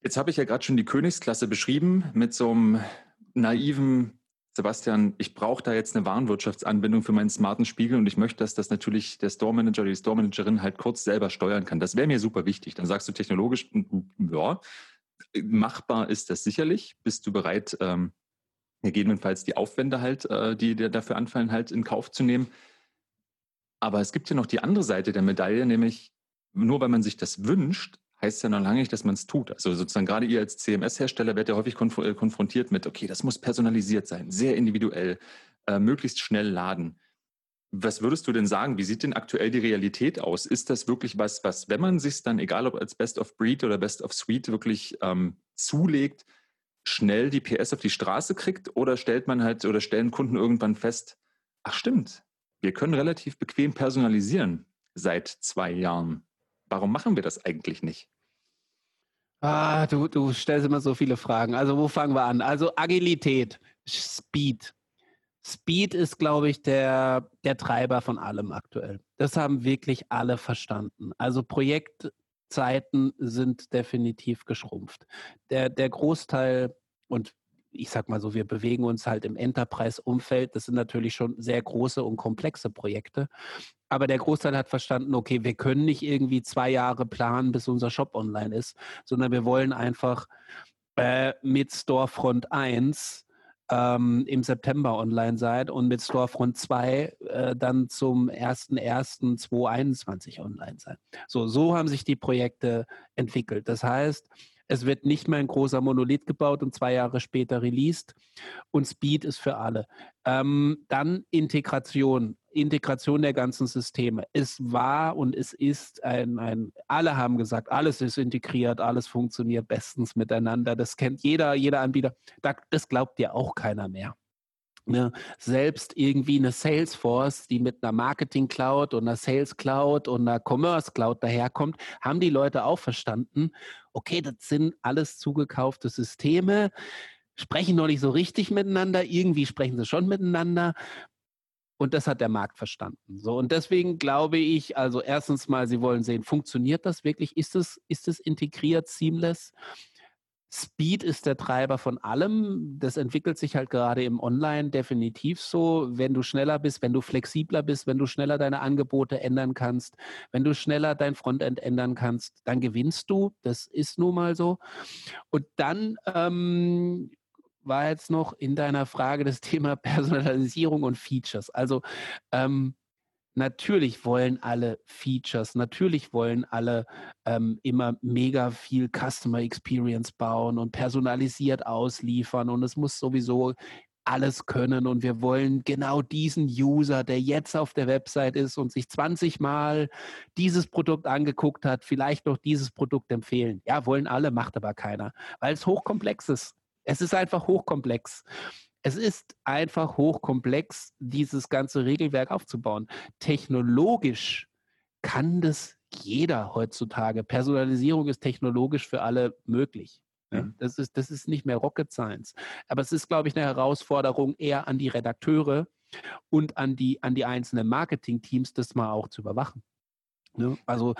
Jetzt habe ich ja gerade schon die Königsklasse beschrieben mit so einem naiven Sebastian, ich brauche da jetzt eine Warenwirtschaftsanbindung für meinen smarten Spiegel und ich möchte, dass das natürlich der Store Manager oder die Store Managerin halt kurz selber steuern kann. Das wäre mir super wichtig. Dann sagst du technologisch, ja, machbar ist das sicherlich. Bist du bereit, ähm, gegebenenfalls die Aufwände halt, äh, die dir dafür anfallen, halt in Kauf zu nehmen? Aber es gibt ja noch die andere Seite der Medaille, nämlich nur weil man sich das wünscht, heißt ja noch lange nicht, dass man es tut. Also sozusagen gerade ihr als CMS-Hersteller werdet ja häufig konf äh, konfrontiert mit, okay, das muss personalisiert sein, sehr individuell, äh, möglichst schnell laden. Was würdest du denn sagen? Wie sieht denn aktuell die Realität aus? Ist das wirklich was, was, wenn man sich dann, egal ob als Best of Breed oder Best of Suite, wirklich ähm, zulegt, schnell die PS auf die Straße kriegt? Oder stellt man halt oder stellen Kunden irgendwann fest, ach stimmt, wir können relativ bequem personalisieren seit zwei Jahren. Warum machen wir das eigentlich nicht? Ah, du, du stellst immer so viele Fragen. Also wo fangen wir an? Also Agilität, Speed. Speed ist, glaube ich, der, der Treiber von allem aktuell. Das haben wirklich alle verstanden. Also Projektzeiten sind definitiv geschrumpft. Der, der Großteil, und ich sag mal so, wir bewegen uns halt im Enterprise-Umfeld. Das sind natürlich schon sehr große und komplexe Projekte. Aber der Großteil hat verstanden, okay, wir können nicht irgendwie zwei Jahre planen, bis unser Shop online ist, sondern wir wollen einfach äh, mit Storefront 1 ähm, im September online sein und mit Storefront 2 äh, dann zum 01.01.2021 online sein. So, so haben sich die Projekte entwickelt. Das heißt, es wird nicht mehr ein großer Monolith gebaut und zwei Jahre später released. Und Speed ist für alle. Ähm, dann Integration. Integration der ganzen Systeme. Es war und es ist ein, ein, alle haben gesagt, alles ist integriert, alles funktioniert bestens miteinander. Das kennt jeder, jeder Anbieter. Das glaubt ja auch keiner mehr. Ne, selbst irgendwie eine Salesforce, die mit einer Marketing Cloud und einer Sales Cloud und einer Commerce Cloud daherkommt, haben die Leute auch verstanden, okay, das sind alles zugekaufte Systeme. sprechen noch nicht so richtig miteinander, irgendwie sprechen sie schon miteinander. Und das hat der Markt verstanden. So, und deswegen glaube ich, also erstens mal, Sie wollen sehen, funktioniert das wirklich? Ist es, ist es integriert, seamless? Speed ist der Treiber von allem. Das entwickelt sich halt gerade im Online definitiv so. Wenn du schneller bist, wenn du flexibler bist, wenn du schneller deine Angebote ändern kannst, wenn du schneller dein Frontend ändern kannst, dann gewinnst du. Das ist nun mal so. Und dann ähm, war jetzt noch in deiner Frage das Thema Personalisierung und Features. Also ähm, Natürlich wollen alle Features, natürlich wollen alle ähm, immer mega viel Customer Experience bauen und personalisiert ausliefern und es muss sowieso alles können und wir wollen genau diesen User, der jetzt auf der Website ist und sich 20 Mal dieses Produkt angeguckt hat, vielleicht noch dieses Produkt empfehlen. Ja, wollen alle, macht aber keiner, weil es hochkomplex ist. Es ist einfach hochkomplex es ist einfach hochkomplex, dieses ganze Regelwerk aufzubauen. Technologisch kann das jeder heutzutage. Personalisierung ist technologisch für alle möglich. Ja, das, ist, das ist nicht mehr Rocket Science. Aber es ist, glaube ich, eine Herausforderung eher an die Redakteure und an die, an die einzelnen Marketing-Teams, das mal auch zu überwachen. Ne? Also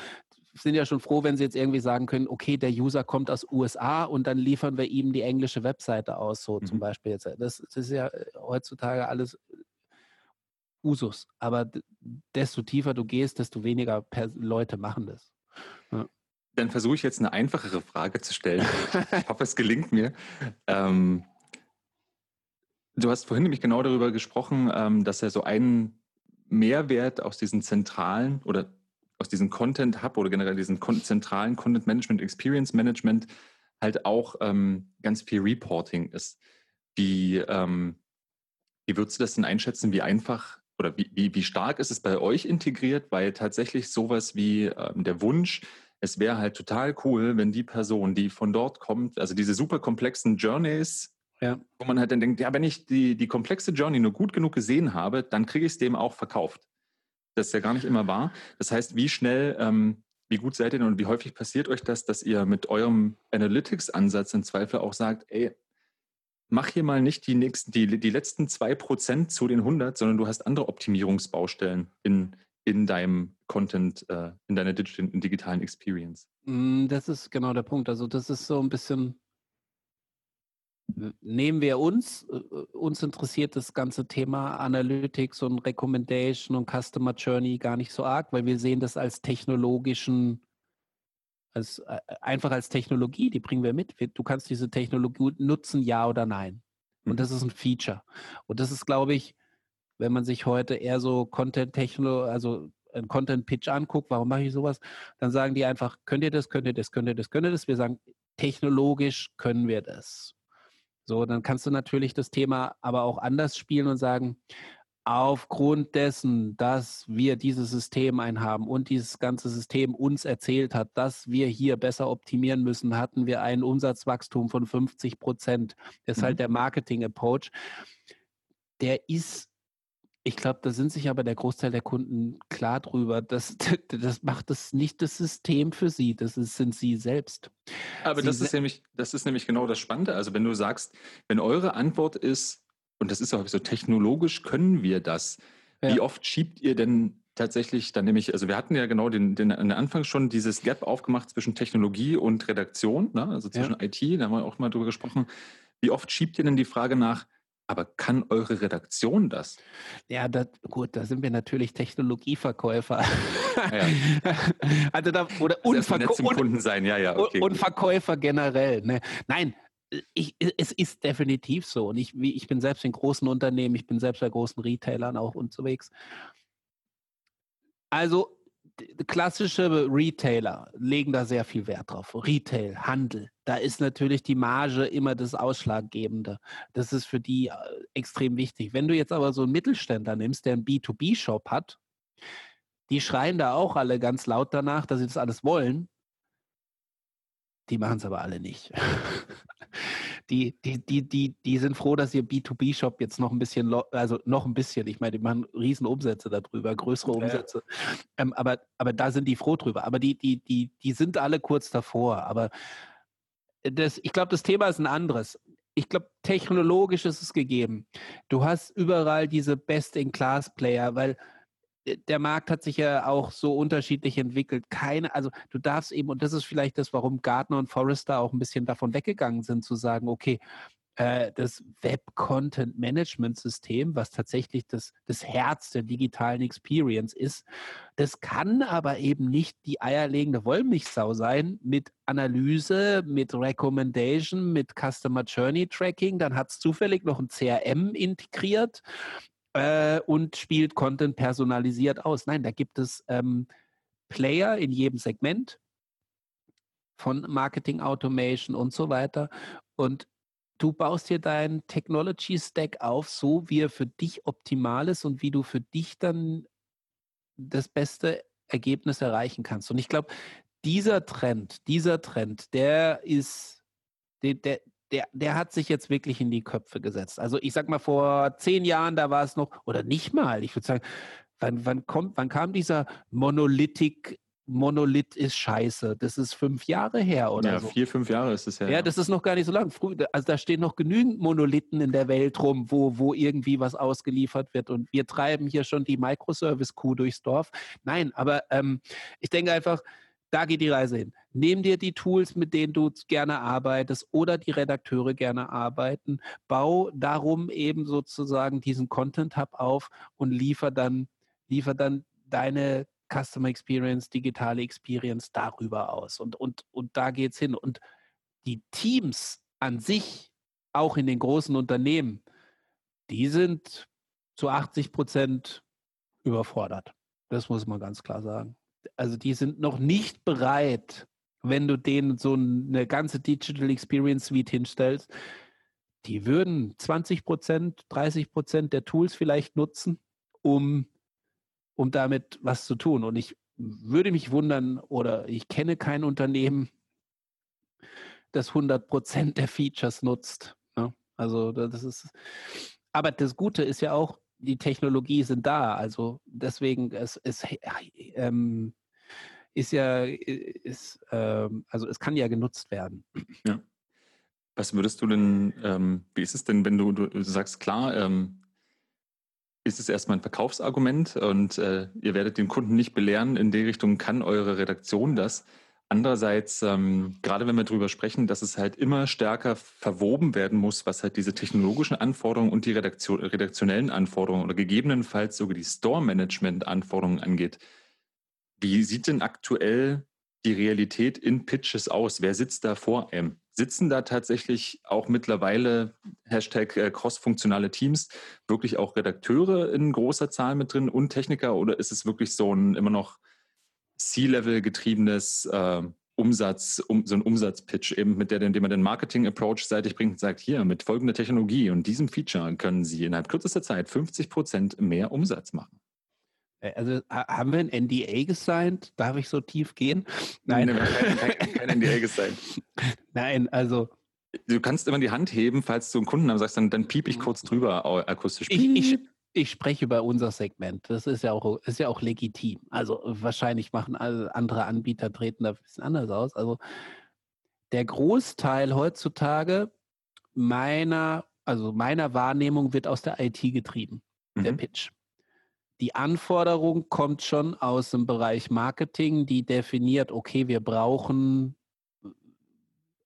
sind ja schon froh, wenn sie jetzt irgendwie sagen können, okay, der User kommt aus USA und dann liefern wir ihm die englische Webseite aus, so mhm. zum Beispiel jetzt. Das, das, ist ja äh, heutzutage alles äh, Usus. Aber desto tiefer du gehst, desto weniger Leute machen das. Ja. Dann versuche ich jetzt eine einfachere Frage zu stellen. ich hoffe, es gelingt mir. Ähm, du hast vorhin nämlich genau darüber gesprochen, ähm, dass er so einen Mehrwert aus diesen zentralen oder aus diesem Content Hub oder generell diesem zentralen Content Management, Experience Management halt auch ähm, ganz viel Reporting ist. Wie, ähm, wie würdest du das denn einschätzen? Wie einfach oder wie, wie, wie stark ist es bei euch integriert? Weil tatsächlich sowas wie ähm, der Wunsch, es wäre halt total cool, wenn die Person, die von dort kommt, also diese super komplexen Journeys, ja. wo man halt dann denkt, ja, wenn ich die, die komplexe Journey nur gut genug gesehen habe, dann kriege ich es dem auch verkauft das ist ja gar nicht immer wahr. Das heißt, wie schnell, ähm, wie gut seid ihr denn und wie häufig passiert euch das, dass ihr mit eurem Analytics-Ansatz im Zweifel auch sagt, ey, mach hier mal nicht die nächsten, die, die letzten zwei Prozent zu den 100, sondern du hast andere Optimierungsbaustellen in, in deinem Content, äh, in deiner digital, in digitalen Experience. Mm, das ist genau der Punkt. Also das ist so ein bisschen nehmen wir uns, äh, uns interessiert das ganze Thema Analytics und Recommendation und Customer Journey gar nicht so arg, weil wir sehen das als technologischen, als äh, einfach als Technologie, die bringen wir mit. Du kannst diese Technologie nutzen, ja oder nein. Und das mhm. ist ein Feature. Und das ist, glaube ich, wenn man sich heute eher so Content-Techno, also ein Content-Pitch anguckt, warum mache ich sowas? Dann sagen die einfach, könnt ihr das, könnt ihr das, könnt ihr das, könnt ihr das? Wir sagen, technologisch können wir das. So, dann kannst du natürlich das Thema aber auch anders spielen und sagen, aufgrund dessen, dass wir dieses System einhaben und dieses ganze System uns erzählt hat, dass wir hier besser optimieren müssen, hatten wir ein Umsatzwachstum von 50 Prozent. Das ist halt mhm. halt der Marketing-Approach. Der ist ich glaube, da sind sich aber der Großteil der Kunden klar drüber. Das, das macht das nicht das System für sie, das ist, sind sie selbst. Aber sie das ist, nämlich, das ist nämlich genau das Spannende. Also wenn du sagst, wenn eure Antwort ist, und das ist auch so, technologisch können wir das, ja. wie oft schiebt ihr denn tatsächlich dann nämlich, also wir hatten ja genau den, den, den Anfang schon dieses Gap aufgemacht zwischen Technologie und Redaktion, ne? also zwischen ja. IT, da haben wir auch mal drüber gesprochen. Wie oft schiebt ihr denn die Frage nach, aber kann eure Redaktion das? Ja, das, gut, da sind wir natürlich Technologieverkäufer. Ja. also da, oder also Unverkäufer. Kunden sein, ja, ja. Okay, und Verkäufer generell. Ne? Nein, ich, es ist definitiv so. Und ich, ich bin selbst in großen Unternehmen, ich bin selbst bei großen Retailern auch unterwegs. Also klassische Retailer legen da sehr viel Wert drauf. Retail, Handel, da ist natürlich die Marge immer das Ausschlaggebende. Das ist für die äh, extrem wichtig. Wenn du jetzt aber so einen Mittelständler nimmst, der einen B2B-Shop hat, die schreien da auch alle ganz laut danach, dass sie das alles wollen. Die machen es aber alle nicht. die, die, die, die, die sind froh, dass ihr B2B-Shop jetzt noch ein bisschen, also noch ein bisschen, ich meine, die machen riesen Umsätze darüber, größere Umsätze. Ja. Ähm, aber, aber da sind die froh drüber. Aber die, die, die, die sind alle kurz davor. Aber das, ich glaube, das Thema ist ein anderes. ich glaube, technologisch ist es gegeben. Du hast überall diese Best-in-Class-Player, weil der Markt hat sich ja auch so unterschiedlich entwickelt. Keine, also du darfst eben, und das ist vielleicht das, warum Gartner und Forrester auch ein bisschen davon weggegangen sind, zu sagen, okay, äh, das Web-Content-Management-System, was tatsächlich das, das Herz der digitalen Experience ist. Das kann aber eben nicht die eierlegende Wollmilchsau sein mit Analyse, mit Recommendation, mit Customer Journey Tracking. Dann hat es zufällig noch ein CRM integriert äh, und spielt Content personalisiert aus. Nein, da gibt es ähm, Player in jedem Segment von Marketing Automation und so weiter. Und du baust dir deinen Technology Stack auf, so wie er für dich optimal ist und wie du für dich dann das beste Ergebnis erreichen kannst. Und ich glaube, dieser Trend, dieser Trend, der ist, der, der, der, der hat sich jetzt wirklich in die Köpfe gesetzt. Also ich sag mal, vor zehn Jahren, da war es noch, oder nicht mal, ich würde sagen, wann, wann, kommt, wann kam dieser Monolithic Monolith ist scheiße. Das ist fünf Jahre her oder ja, so. vier, fünf Jahre ist es ja. Ja, das ist noch gar nicht so lang. Also da stehen noch genügend Monolithen in der Welt rum, wo, wo irgendwie was ausgeliefert wird. Und wir treiben hier schon die Microservice-Kuh durchs Dorf. Nein, aber ähm, ich denke einfach, da geht die Reise hin. Nehm dir die Tools, mit denen du gerne arbeitest oder die Redakteure gerne arbeiten. Bau darum eben sozusagen diesen Content Hub auf und liefer dann, liefer dann deine Customer Experience, digitale Experience darüber aus. Und, und, und da geht es hin. Und die Teams an sich, auch in den großen Unternehmen, die sind zu 80 Prozent überfordert. Das muss man ganz klar sagen. Also die sind noch nicht bereit, wenn du denen so eine ganze Digital Experience Suite hinstellst. Die würden 20 Prozent, 30 Prozent der Tools vielleicht nutzen, um um damit was zu tun. Und ich würde mich wundern oder ich kenne kein Unternehmen, das 100 Prozent der Features nutzt. Ne? Also das ist, aber das Gute ist ja auch, die Technologie sind da. Also deswegen, es, es ähm, ist ja, ist, ähm, also es kann ja genutzt werden. Ja. Was würdest du denn, ähm, wie ist es denn, wenn du, du sagst, klar, ähm, ist es erstmal ein Verkaufsargument und äh, ihr werdet den Kunden nicht belehren, in die Richtung kann eure Redaktion das. Andererseits, ähm, gerade wenn wir darüber sprechen, dass es halt immer stärker verwoben werden muss, was halt diese technologischen Anforderungen und die Redaktion, redaktionellen Anforderungen oder gegebenenfalls sogar die Store-Management-Anforderungen angeht. Wie sieht denn aktuell die Realität in Pitches aus? Wer sitzt da vor einem? Sitzen da tatsächlich auch mittlerweile Hashtag äh, cross-funktionale Teams wirklich auch Redakteure in großer Zahl mit drin und Techniker oder ist es wirklich so ein immer noch C-Level getriebenes äh, Umsatz, um, so ein Umsatzpitch eben, mit der, indem man den Marketing-Approach seitig bringt und sagt, hier, mit folgender Technologie und diesem Feature können Sie innerhalb kürzester Zeit 50 Prozent mehr Umsatz machen. Äh, also haben wir ein NDA gesigned? Darf ich so tief gehen? Nein, Nein kein, kein, kein NDA gesigned. Nein, also Du kannst immer die Hand heben, falls du einen Kunden haben sagst, dann, dann piep ich kurz drüber akustisch. Ich, ich, ich, spreche über unser Segment. Das ist ja auch, ist ja auch legitim. Also wahrscheinlich machen andere Anbieter treten da ein bisschen anders aus. Also der Großteil heutzutage meiner, also meiner Wahrnehmung wird aus der IT getrieben, mhm. der Pitch die Anforderung kommt schon aus dem Bereich Marketing, die definiert, okay, wir brauchen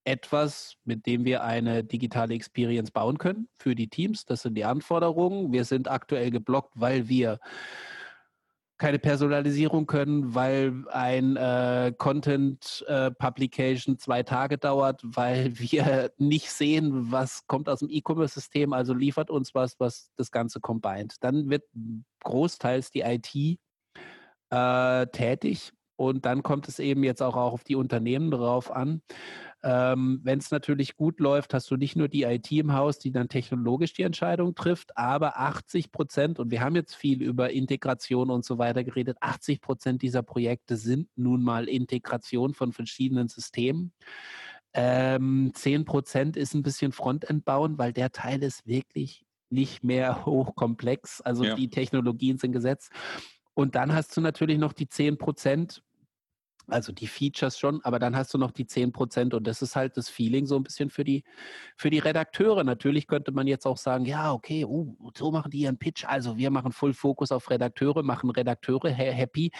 etwas, mit dem wir eine digitale Experience bauen können für die Teams. Das sind die Anforderungen. Wir sind aktuell geblockt, weil wir keine Personalisierung können, weil ein äh, Content äh, Publication zwei Tage dauert, weil wir nicht sehen, was kommt aus dem E-Commerce-System, also liefert uns was, was das Ganze combined. Dann wird großteils die IT äh, tätig und dann kommt es eben jetzt auch auf die Unternehmen drauf an. Ähm, Wenn es natürlich gut läuft, hast du nicht nur die IT im Haus, die dann technologisch die Entscheidung trifft, aber 80 Prozent, und wir haben jetzt viel über Integration und so weiter geredet, 80 Prozent dieser Projekte sind nun mal Integration von verschiedenen Systemen. Ähm, 10 Prozent ist ein bisschen Frontend bauen, weil der Teil ist wirklich nicht mehr hochkomplex. Also ja. die Technologien sind gesetzt. Und dann hast du natürlich noch die 10 Prozent, Also die Features schon, aber dann hast du noch die 10 Prozent und das ist halt das Feeling so ein bisschen für die, für die Redakteure. Natürlich könnte man jetzt auch sagen, ja, okay, uh, so machen die ihren Pitch. Also wir machen Full Focus auf Redakteure, machen Redakteure happy.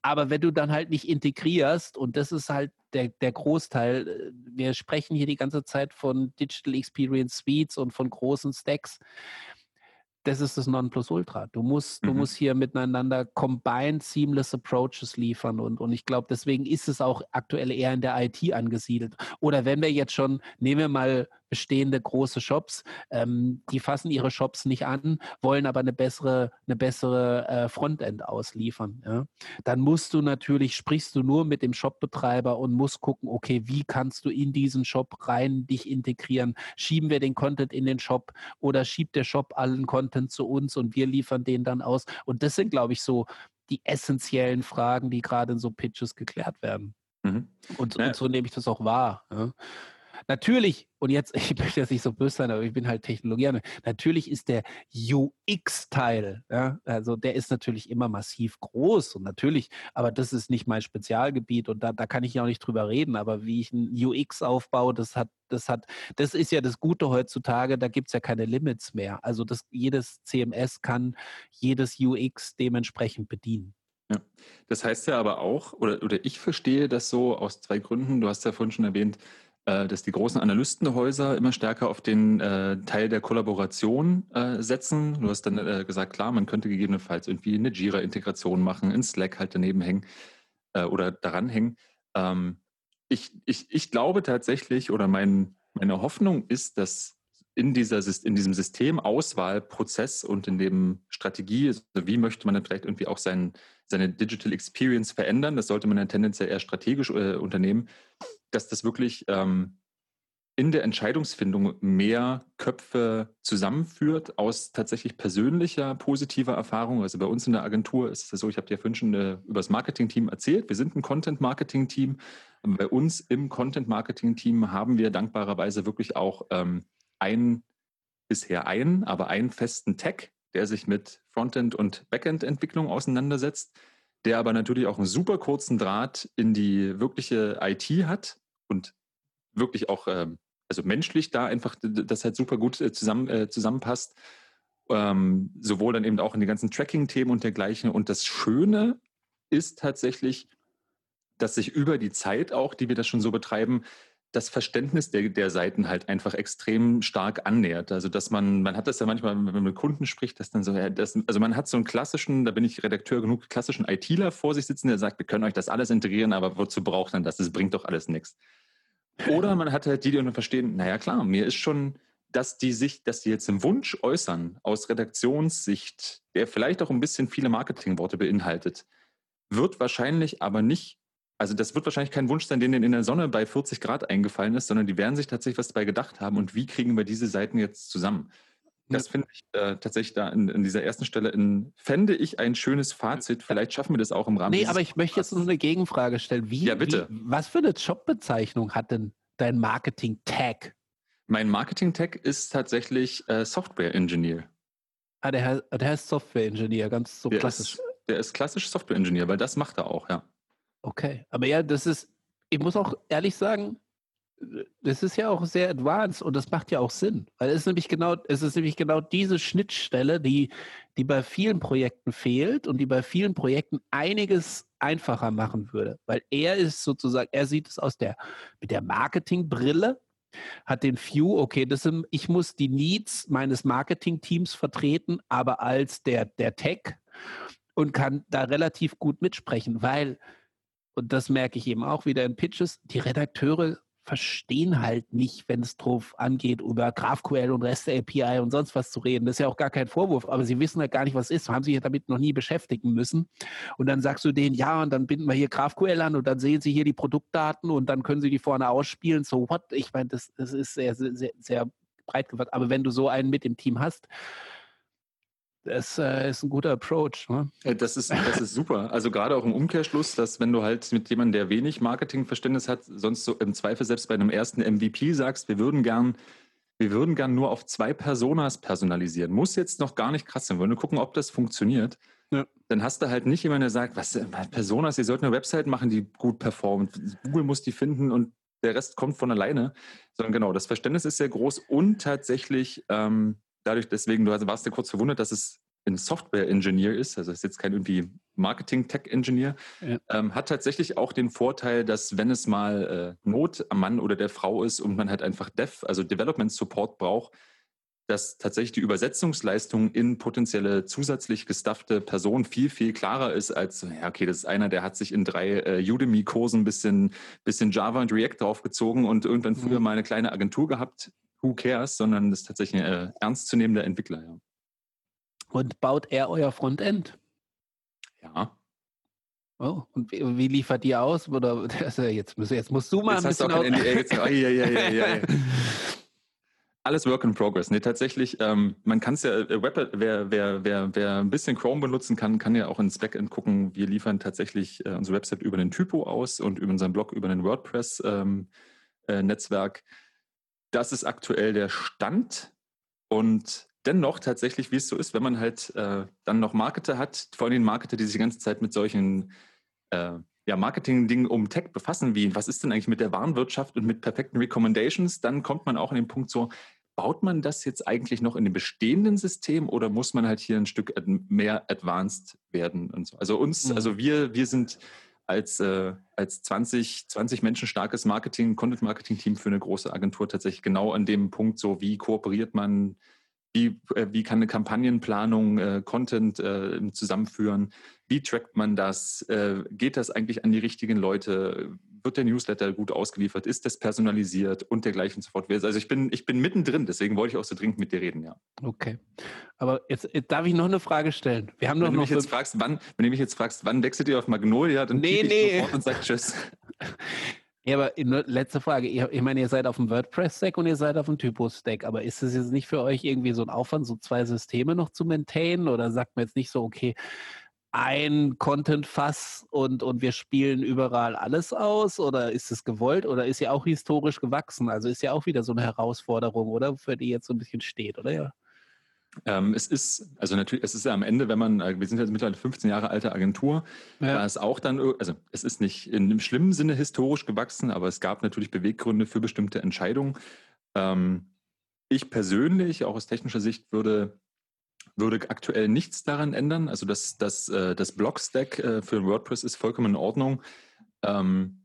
Aber wenn du dann halt nicht integrierst und das ist halt der, der Großteil, äh, wir sprechen hier die ganze Zeit von Digital Experience Suites und von großen Stacks das ist das Nonplusultra. Du musst, mhm. du musst hier miteinander combined seamless approaches liefern und, und ich glaube, deswegen ist es auch aktuell eher in der IT angesiedelt. Oder wenn wir jetzt schon, nehmen wir mal bestehende große Shops, ähm, die fassen ihre Shops nicht an, wollen aber eine bessere, eine bessere äh, Frontend ausliefern. Ja? Dann musst du natürlich, sprichst du nur mit dem Shopbetreiber und musst gucken, okay, wie kannst du in diesen Shop rein dich integrieren? Schieben wir den Content in den Shop oder schiebt der Shop allen Content zu uns und wir liefern den dann aus? Und das sind, glaube ich, so die essentiellen Fragen, die gerade in so Pitches geklärt werden. Mhm. Und, ja. und, so nehme ich das auch wahr. Ja. Natürlich, und jetzt, ich möchte jetzt nicht so böse sein, aber ich bin halt Technologie. Natürlich ist der UX-Teil, ja, also der ist natürlich immer massiv groß und natürlich, aber das ist nicht mein Spezialgebiet und da, da kann ich ja auch nicht drüber reden. Aber wie ich ein UX aufbaue, das hat, das hat, das ist ja das Gute heutzutage, da gibt es ja keine Limits mehr. Also das, jedes CMS kann jedes UX dementsprechend bedienen. Ja. Das heißt ja aber auch, oder, oder ich verstehe das so aus zwei Gründen. Du hast ja vorhin schon erwähnt, äh, dass die großen Analystenhäuser immer stärker auf den äh, Teil der Kollaboration äh, setzen. Du hast dann äh, gesagt, klar, man könnte gegebenenfalls irgendwie eine Jira-Integration machen, in Slack halt daneben hängen äh, oder daran hängen. Ähm, ich, ich, ich glaube tatsächlich oder mein, meine Hoffnung ist, dass in, dieser, in diesem Systemauswahlprozess und in dem Strategie, also wie möchte man dann vielleicht irgendwie auch sein, seine Digital Experience verändern, das sollte man dann tendenziell eher strategisch äh, unternehmen, dass das wirklich ähm, in der Entscheidungsfindung mehr Köpfe zusammenführt aus tatsächlich persönlicher positiver Erfahrung. Also bei uns in der Agentur ist es so, ich habe dir vorhin schon äh, über das Marketing-Team erzählt. Wir sind ein Content-Marketing-Team. Bei uns im Content-Marketing-Team haben wir dankbarerweise wirklich auch ähm, einen, bisher einen, aber einen festen Tag, der sich mit Frontend- und Backend-Entwicklung auseinandersetzt, der aber natürlich auch einen super kurzen Draht in die wirkliche IT hat und wirklich auch, ähm, also menschlich da einfach das halt super gut äh, zusammen, äh, zusammenpasst. Ähm, sowohl dann eben auch in die ganzen Tracking-Themen und dergleichen. Und das Schöne ist tatsächlich, dass sich über die Zeit auch, die wir das schon so betreiben, das Verständnis der, der Seiten halt einfach extrem stark annähert. Also dass man, man hat das ja manchmal, wenn man mit Kunden spricht, dass dann so, ja, das, also man hat so einen klassischen, da bin ich Redakteur genug, klassischen ITler vor sich sitzen, der sagt, wir können euch das alles integrieren, aber wozu braucht man das? Das bringt doch alles nichts. Oder man hat halt die, die dann verstehen, naja klar, mir ist schon, dass die sich, dass die jetzt einen Wunsch äußern aus Redaktionssicht, der vielleicht auch ein bisschen viele Marketingworte beinhaltet, wird wahrscheinlich aber nicht also das wird wahrscheinlich kein Wunsch sein, den in der Sonne bei 40 Grad eingefallen ist, sondern die werden sich tatsächlich was dabei gedacht haben und wie kriegen wir diese Seiten jetzt zusammen. Das finde ich äh, tatsächlich da in, in, dieser ersten Stelle, in, fände ich ein schönes Fazit. Vielleicht schaffen wir das auch im Rahmen. Nee, aber ich möchte jetzt noch eine Gegenfrage stellen. Wie, ja, bitte. Wie, was für eine Jobbezeichnung hat denn dein Marketing-Tag? Mein Marketing-Tag ist tatsächlich äh, Software-Engineer. Ah, der heißt, der heißt Software-Engineer, ganz so der klassisch. Ist, der ist klassisch Software-Engineer, weil das macht er auch, ja. Okay, aber ja, das ist, ich muss auch ehrlich sagen, das ist ja auch sehr advanced und das macht ja auch Sinn, weil es ist nämlich genau, es ist nämlich genau diese Schnittstelle, die, die bei vielen Projekten fehlt und die bei vielen Projekten einiges einfacher machen würde, weil er ist sozusagen, er sieht es aus der mit der Marketingbrille, hat den View, okay, das sind, ich muss die Needs meines Marketingteams vertreten, aber als der der Tech und kann da relativ gut mitsprechen, weil und das merke ich eben auch wieder in Pitches, die Redakteure verstehen halt nicht, wenn es drauf angeht, über GraphQL und REST API und sonst was zu reden. Das ist ja auch gar kein Vorwurf, aber sie wissen halt gar nicht, was ist, haben sich ja damit noch nie beschäftigen müssen. Und dann sagst du denen, ja, und dann binden wir hier GraphQL an und dann sehen sie hier die Produktdaten und dann können sie die vorne ausspielen. So what? Ich meine, das, das ist sehr, sehr, sehr breit gefasst. Aber wenn du so einen mit im Team hast, das äh, ist ein guter Approach. Ne? Äh, das, ist, das ist super. Also gerade auch im Umkehrschluss, dass wenn du halt mit jemandem, der wenig Marketingverständnis hat, sonst so im Zweifel selbst bei einem ersten MVP sagst, wir würden gern, wir würden gern nur auf zwei Personas personalisieren. Muss jetzt noch gar nicht krass sein. Wir wollen nur gucken, ob das funktioniert. ja. dann hast du halt nicht jemanden, der sagt, was Personas, ihr sollt eine Website machen, die gut performt. Google muss die finden und der Rest kommt von alleine. Sondern genau, das Verständnis ist sehr groß und tatsächlich ähm, dadurch, deswegen, du warst ja kurz verwundert, dass es ein Software-Engineer ist, also ist jetzt kein irgendwie Marketing-Tech-Engineer, ja. ähm, hat tatsächlich auch den Vorteil, dass wenn es mal äh, Not am Mann oder der Frau ist und man halt einfach Dev, also Development Support braucht, dass tatsächlich die Übersetzungsleistung in potenzielle zusätzlich gestaffte Personen viel, viel klarer ist als, ja, okay, das ist einer, der hat sich in drei äh, Udemy-Kursen ein bisschen, bisschen Java und React draufgezogen und irgendwann früher mhm. mal eine kleine Agentur gehabt. Who cares? Sondern das ist tatsächlich ein äh, ernstzunehmender Entwickler, ja. Und baut er euer Frontend? Ja. Oh, und wie, wie liefert ihr aus? Oder also jetzt, jetzt musst du mal jetzt ein bisschen. Hast du auch jetzt, oh, ja, ja, ja, ja, ja. Alles Work in Progress. Nee, tatsächlich, ähm, man kann es ja, äh, Web, wer, wer, wer, wer ein bisschen Chrome benutzen kann, kann ja auch ins Backend gucken. Wir liefern tatsächlich äh, unsere Website über den Typo aus und über unseren Blog über den WordPress-Netzwerk. Ähm, äh, das ist aktuell der Stand. Und dennoch tatsächlich, wie es so ist, wenn man halt äh, dann noch Marketer hat, vor allem Marketer, die sich die ganze Zeit mit solchen äh, ja, Marketing-Dingen um Tech befassen, wie was ist denn eigentlich mit der Warenwirtschaft und mit perfekten Recommendations, dann kommt man auch an den Punkt so, baut man das jetzt eigentlich noch in dem bestehenden System oder muss man halt hier ein Stück mehr advanced werden und so? Also uns, mhm. also wir, wir sind als, äh, als 20, 20 Menschen starkes Marketing, Content-Marketing-Team für eine große Agentur tatsächlich genau an dem Punkt, so wie kooperiert man, wie, äh, wie kann eine Kampagnenplanung äh, Content äh, zusammenführen, wie trackt man das, äh, geht das eigentlich an die richtigen Leute, wird der Newsletter gut ausgeliefert, ist das personalisiert und dergleichen und so fort. Also ich bin, ich bin mittendrin, deswegen wollte ich auch so dringend mit dir reden, ja. Okay. Aber jetzt, jetzt darf ich noch eine Frage stellen. Wir haben wenn du mich jetzt fragst, wann, wenn du mich jetzt fragst, wann wechselt ihr auf Magnolia, dann nee, nee. sofort und sag Tschüss. Ja, aber letzte Frage. Ich meine, ihr seid auf dem WordPress-Stack und ihr seid auf dem Typo-Stack. Aber ist es jetzt nicht für euch irgendwie so ein Aufwand, so zwei Systeme noch zu maintainen? Oder sagt man jetzt nicht so, okay, ein Content-Fass und, und wir spielen überall alles aus? Oder ist es gewollt? Oder ist ja auch historisch gewachsen? Also ist ja auch wieder so eine Herausforderung, oder? Für die jetzt so ein bisschen steht, oder ja? Ähm, es ist, also natürlich, es ist ja am Ende, wenn man, äh, wir sind jetzt mittlerweile 15 Jahre alte Agentur, ja. da ist auch dann, also es ist nicht in einem schlimmen Sinne historisch gewachsen, aber es gab natürlich Beweggründe für bestimmte Entscheidungen. Ähm, ich persönlich, auch aus technischer Sicht, würde würde aktuell nichts daran ändern. Also das, das, äh, das Block-Stack äh, für WordPress ist vollkommen in Ordnung. Ähm,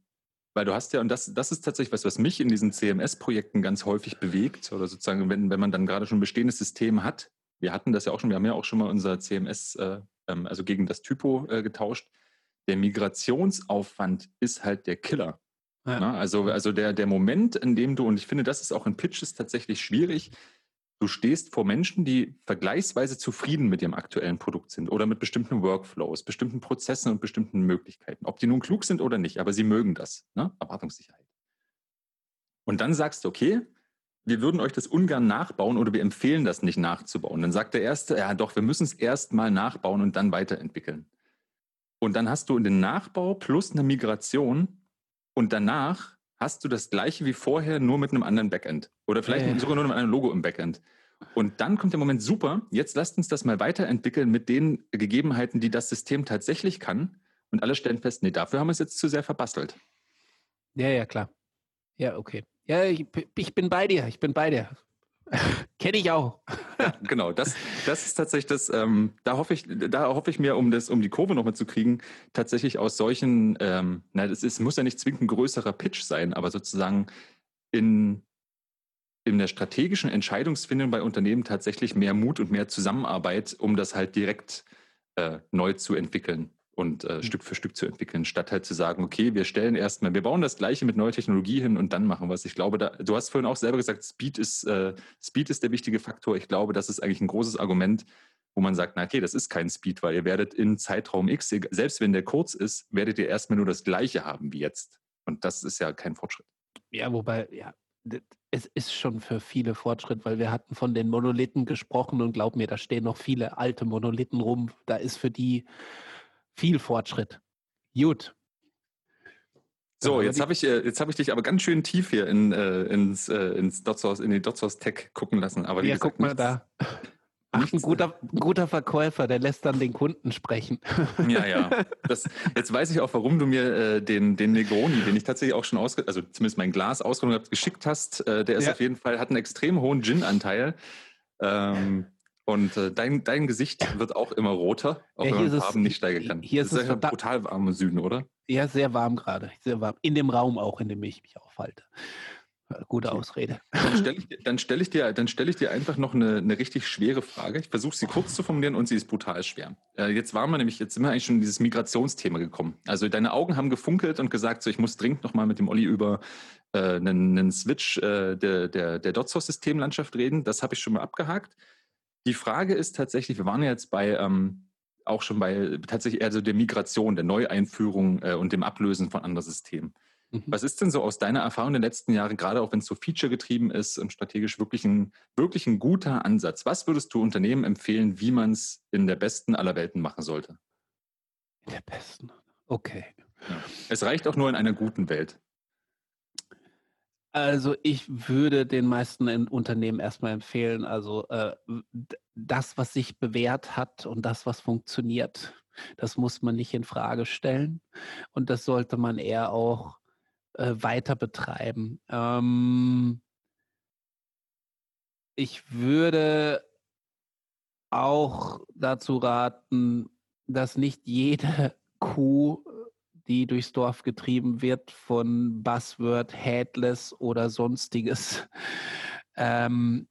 weil du hast ja, und das, das ist tatsächlich was, was mich in diesen CMS-Projekten ganz häufig bewegt, oder sozusagen, wenn, wenn man dann gerade schon ein bestehendes System hat. Wir hatten das ja auch schon, wir haben ja auch schon mal unser CMS, äh, ähm, also gegen das Typo äh, getauscht. Der Migrationsaufwand ist halt der Killer. Ja. Na, also, also der, der Moment, in dem du, und ich finde, das ist auch in Pitches tatsächlich schwierig, Du stehst vor Menschen, die vergleichsweise zufrieden mit ihrem aktuellen Produkt sind oder mit bestimmten Workflows, bestimmten Prozessen und bestimmten Möglichkeiten. Ob die nun klug sind oder nicht, aber sie mögen das. Ne? Erwartungssicherheit. Und dann sagst du, okay, wir würden euch das ungern nachbauen oder wir empfehlen das nicht nachzubauen. Dann sagt der Erste, ja doch, wir müssen es erst mal nachbauen und dann weiterentwickeln. Und dann hast du in den Nachbau plus eine Migration und danach hast du das gleiche wie vorher, nur mit einem anderen Backend. Oder vielleicht ja, ja. sogar nur mit einem Logo im Backend. Und dann kommt der Moment, super, jetzt lasst uns das mal weiterentwickeln mit den Gegebenheiten, die das System tatsächlich kann. Und alle stellen fest, nee, dafür haben wir es jetzt zu sehr verbastelt. Ja, ja, klar. Ja, okay. Ja, ich, ich bin bei dir, ich bin bei dir. Kenne ich auch. ja, genau, das, das ist tatsächlich das, ähm, da hoffe ich, da hoffe ich mir, um das, um die Kurve nochmal zu kriegen, tatsächlich aus solchen, ähm, na, das ist, muss ja nicht zwingend ein größerer Pitch sein, aber sozusagen in, in der strategischen Entscheidungsfindung bei Unternehmen tatsächlich mehr Mut und mehr Zusammenarbeit, um das halt direkt äh, neu zu entwickeln und äh, mhm. Stück für Stück zu entwickeln, statt halt zu sagen, okay, wir stellen erstmal, wir bauen das Gleiche mit neuer Technologie hin und dann machen wir es. Ich glaube, da, du hast vorhin auch selber gesagt, Speed ist, äh, Speed ist der wichtige Faktor. Ich glaube, das ist eigentlich ein großes Argument, wo man sagt, na okay, das ist kein Speed, weil ihr werdet in Zeitraum X, selbst wenn der kurz ist, werdet ihr erstmal nur das Gleiche haben wie jetzt. Und das ist ja kein Fortschritt. Ja, wobei, ja, es ist schon für viele Fortschritt, weil wir hatten von den Monolithen gesprochen und glaub mir, da stehen noch viele alte Monolithen rum. Da ist für die viel Fortschritt. Gut. So, jetzt habe ich, äh, jetzt ich dich aber ganz schön tief hier in, äh, ins, äh, ins Dotsource, in die Dotsource Tech gucken lassen. Aber ja, guck mal da. Ach, ein guter, ein guter Verkäufer, der lässt dann den Kunden sprechen. Ja, ja. Das, jetzt weiß ich auch, warum du mir äh, den, den Negroni, den ich tatsächlich auch schon ausge, also zumindest mein Glas ausgerundet habe, geschickt hast. Äh, der ist ja. auf jeden Fall, hat einen extrem hohen Gin-Anteil. Ähm, und äh, dein, dein Gesicht wird auch immer roter, auch ja, wenn man Farben nicht steigern kann. Hier ist, ist es ja brutal warm im Süden, oder? Ja, sehr warm gerade. Sehr warm. In dem Raum auch, in dem ich mich aufhalte. Gute Ausrede. Dann stelle ich, stell ich, dir, stell ich dir einfach noch eine, eine richtig schwere Frage. Ich versuche sie kurz zu formulieren und sie ist brutal schwer. Äh, jetzt waren wir nämlich, jetzt sind wir eigentlich schon in dieses Migrationsthema gekommen. Also deine Augen haben gefunkelt und gesagt, so ich muss dringend nochmal mit dem Olli über äh, einen, einen Switch äh, der, der, der DotSource-Systemlandschaft reden. Das habe ich schon mal abgehakt. Die Frage ist tatsächlich, wir waren ja jetzt bei ähm, auch schon bei tatsächlich eher so der Migration, der Neueinführung äh, und dem Ablösen von anderen Systemen. Mhm. Was ist denn so aus deiner Erfahrung den letzten Jahren, gerade auch wenn es so feature-getrieben ist und strategisch wirklich ein, wirklich ein guter Ansatz? Was würdest du Unternehmen empfehlen, wie man es in der besten aller Welten machen sollte? In der besten. Okay. Ja. Es reicht auch nur in einer guten Welt. Also ich würde den meisten Unternehmen erstmal empfehlen, also äh, das, was sich bewährt hat und das, was funktioniert, das muss man nicht in Frage stellen und das sollte man eher auch äh, weiter betreiben. Ähm, ich würde auch dazu raten, dass nicht jede Kuh, die durchs Dorf getrieben wird von Buzzword, Headless oder sonstiges, ähm,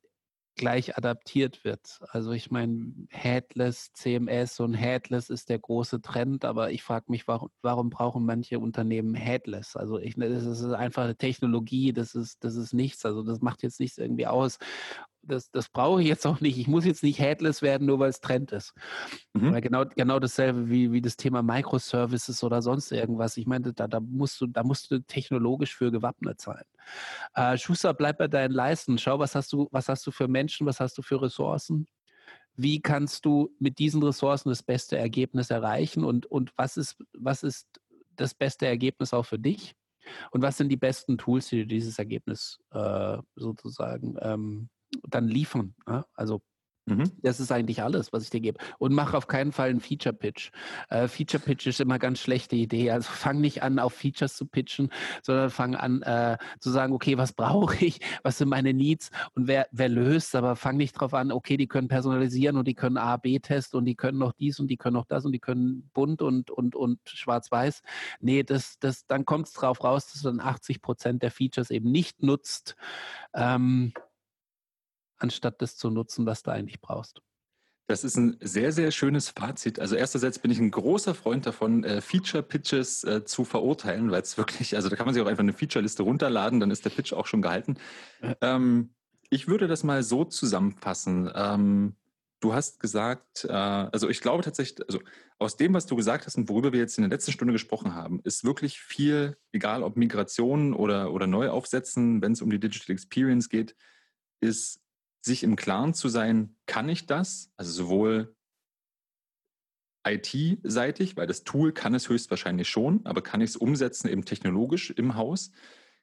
gleich adaptiert wird. Also ich meine, Headless, CMS und Headless ist der große Trend, aber ich frage mich, warum, warum, brauchen manche Unternehmen Headless? Also ich, das ist einfach eine Technologie, das ist, das ist nichts. Also das macht jetzt nichts irgendwie aus das, das brauche ich jetzt auch nicht. Ich muss jetzt nicht headless werden, nur weil es Trend ist. Mhm. Genau, genau dasselbe wie, wie das Thema Microservices oder sonst irgendwas. Ich meine, da, da, musst, du, da musst du technologisch für gewappnet sein. Äh, Schuster, bleib bei deinen Leisten. Schau, was hast du, was hast du für Menschen, was hast du für Ressourcen? Wie kannst du mit diesen Ressourcen das beste Ergebnis erreichen? Und, und was, ist, was ist das beste Ergebnis auch für dich? Und was sind die besten Tools, die dir dieses Ergebnis äh, sozusagen ähm, dann liefern. Ja? Also mhm. das ist eigentlich alles, was ich dir gebe. Und mach auf keinen Fall einen Feature-Pitch. Äh, Feature-Pitch ist immer eine ganz schlechte Idee. Also fang nicht an, auf Features zu pitchen, sondern fang an äh, zu sagen, okay, was brauche ich, was sind meine Needs und wer, wer löst, aber fang nicht drauf an, okay, die können personalisieren und die können A, B-Test und die können noch dies und die können noch das und die können bunt und, und, und schwarz-weiß. Nee, das, das, dann kommt es drauf raus, dass du dann 80 Prozent der Features eben nicht nutzt. Ähm, anstatt das zu nutzen, was du eigentlich brauchst. Das ist ein sehr, sehr schönes Fazit. Also ersterseits bin ich ein großer Freund davon, äh, Feature-Pitches äh, zu verurteilen, weil es wirklich, also da kann man sich auch einfach eine Feature-Liste runterladen, dann ist der Pitch auch schon gehalten. Ähm, ich würde das mal so zusammenfassen. Ähm, du hast gesagt, äh, also ich glaube tatsächlich, also aus dem, was du gesagt hast und worüber wir jetzt in der letzten Stunde gesprochen haben, ist wirklich viel, egal ob Migration oder, oder Neuaufsetzen, wenn es um die Digital Experience geht, ist sich im Klaren zu sein, kann ich das? Also sowohl IT-seitig, weil das Tool kann es höchstwahrscheinlich schon, aber kann ich es umsetzen eben technologisch im Haus?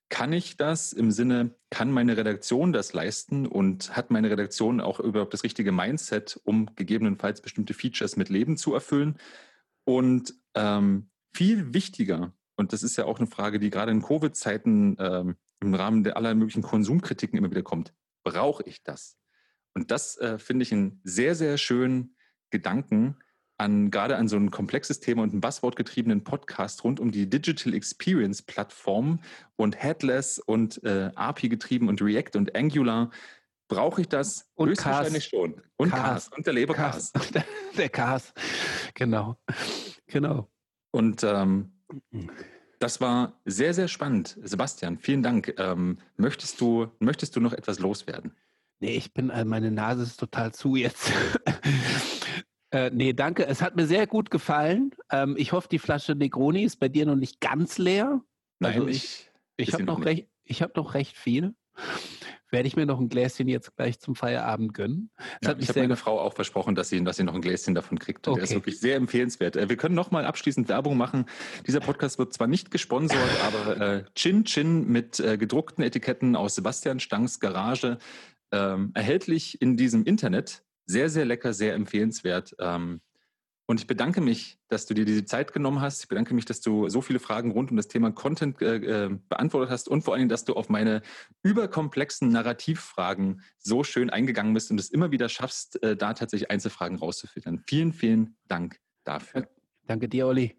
Kann ich das im Sinne, kann meine Redaktion das leisten und hat meine Redaktion auch überhaupt das richtige Mindset, um gegebenenfalls bestimmte Features mit Leben zu erfüllen? Und ähm, viel wichtiger, und das ist ja auch eine Frage, die gerade in Covid-Zeiten ähm, im Rahmen der aller möglichen Konsumkritiken immer wieder kommt, brauche ich das? Und das äh, finde ich einen sehr, sehr schönen Gedanken an gerade an so ein komplexes Thema und einen buzzwordgetriebenen Podcast rund um die Digital Experience Plattform und Headless und äh, API getrieben und React und Angular. Brauche ich das? Und Höchstwahrscheinlich schon. Und Cars. Und der Lebercars. Der Cars. Genau. Genau. Und ähm, das war sehr, sehr spannend. Sebastian, vielen Dank. Ähm, möchtest, du, möchtest du noch etwas loswerden? Nee, ich bin, äh, meine Nase ist total zu jetzt. äh, nee, danke. Es hat mir sehr gut gefallen. Ähm, ich hoffe, die Flasche Negroni ist bei dir noch nicht ganz leer. Nein, also ich, ich, ich habe noch, recht, ich hab noch recht viel. Werde ich mir noch ein Gläschen jetzt gleich zum Feierabend gönnen. Ja, ich habe meine Frau auch versprochen, dass sie, dass sie noch ein Gläschen davon kriegt. Okay. Der ist wirklich sehr empfehlenswert. Äh, wir können noch mal abschließend Werbung machen. Dieser Podcast wird zwar nicht gesponsert, aber äh, Chin Chin mit äh, gedruckten Etiketten aus Sebastian Stangs Garage ähm, erhältlich in diesem Internet Sehr, sehr lecker, sehr empfehlenswert. Ähm, und ich bedanke mich, dass du dir diese Zeit genommen hast. Ich bedanke mich, dass du so viele Fragen rund um das Thema Content äh, äh, beantwortet hast und vor allem, dass du auf meine überkomplexen Narrativfragen so schön eingegangen bist und es immer wieder schaffst, äh, da tatsächlich Einzelfragen rauszufiltern. Vielen, vielen Dank dafür. Danke dir, Olli.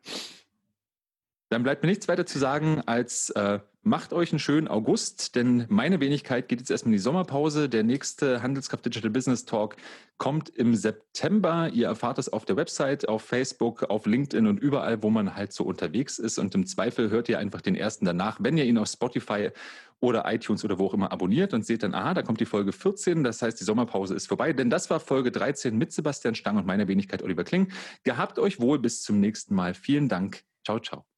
Dann bleibt mir nichts weiter zu sagen als äh, macht euch einen schönen August, denn meine Wenigkeit geht jetzt erstmal in die Sommerpause. Der nächste Handelskraft Digital Business Talk kommt im September. Ihr erfahrt es auf der Website, auf Facebook, auf LinkedIn und überall, wo man halt so unterwegs ist. Und im Zweifel hört ihr einfach den ersten danach, wenn ihr ihn auf Spotify oder iTunes oder wo auch immer abonniert und seht dann, aha, da kommt die Folge 14. Das heißt, die Sommerpause ist vorbei, denn das war Folge 13 mit Sebastian Stang und meiner Wenigkeit Oliver Kling. Gehabt euch wohl bis zum nächsten Mal. Vielen Dank. Ciao, ciao.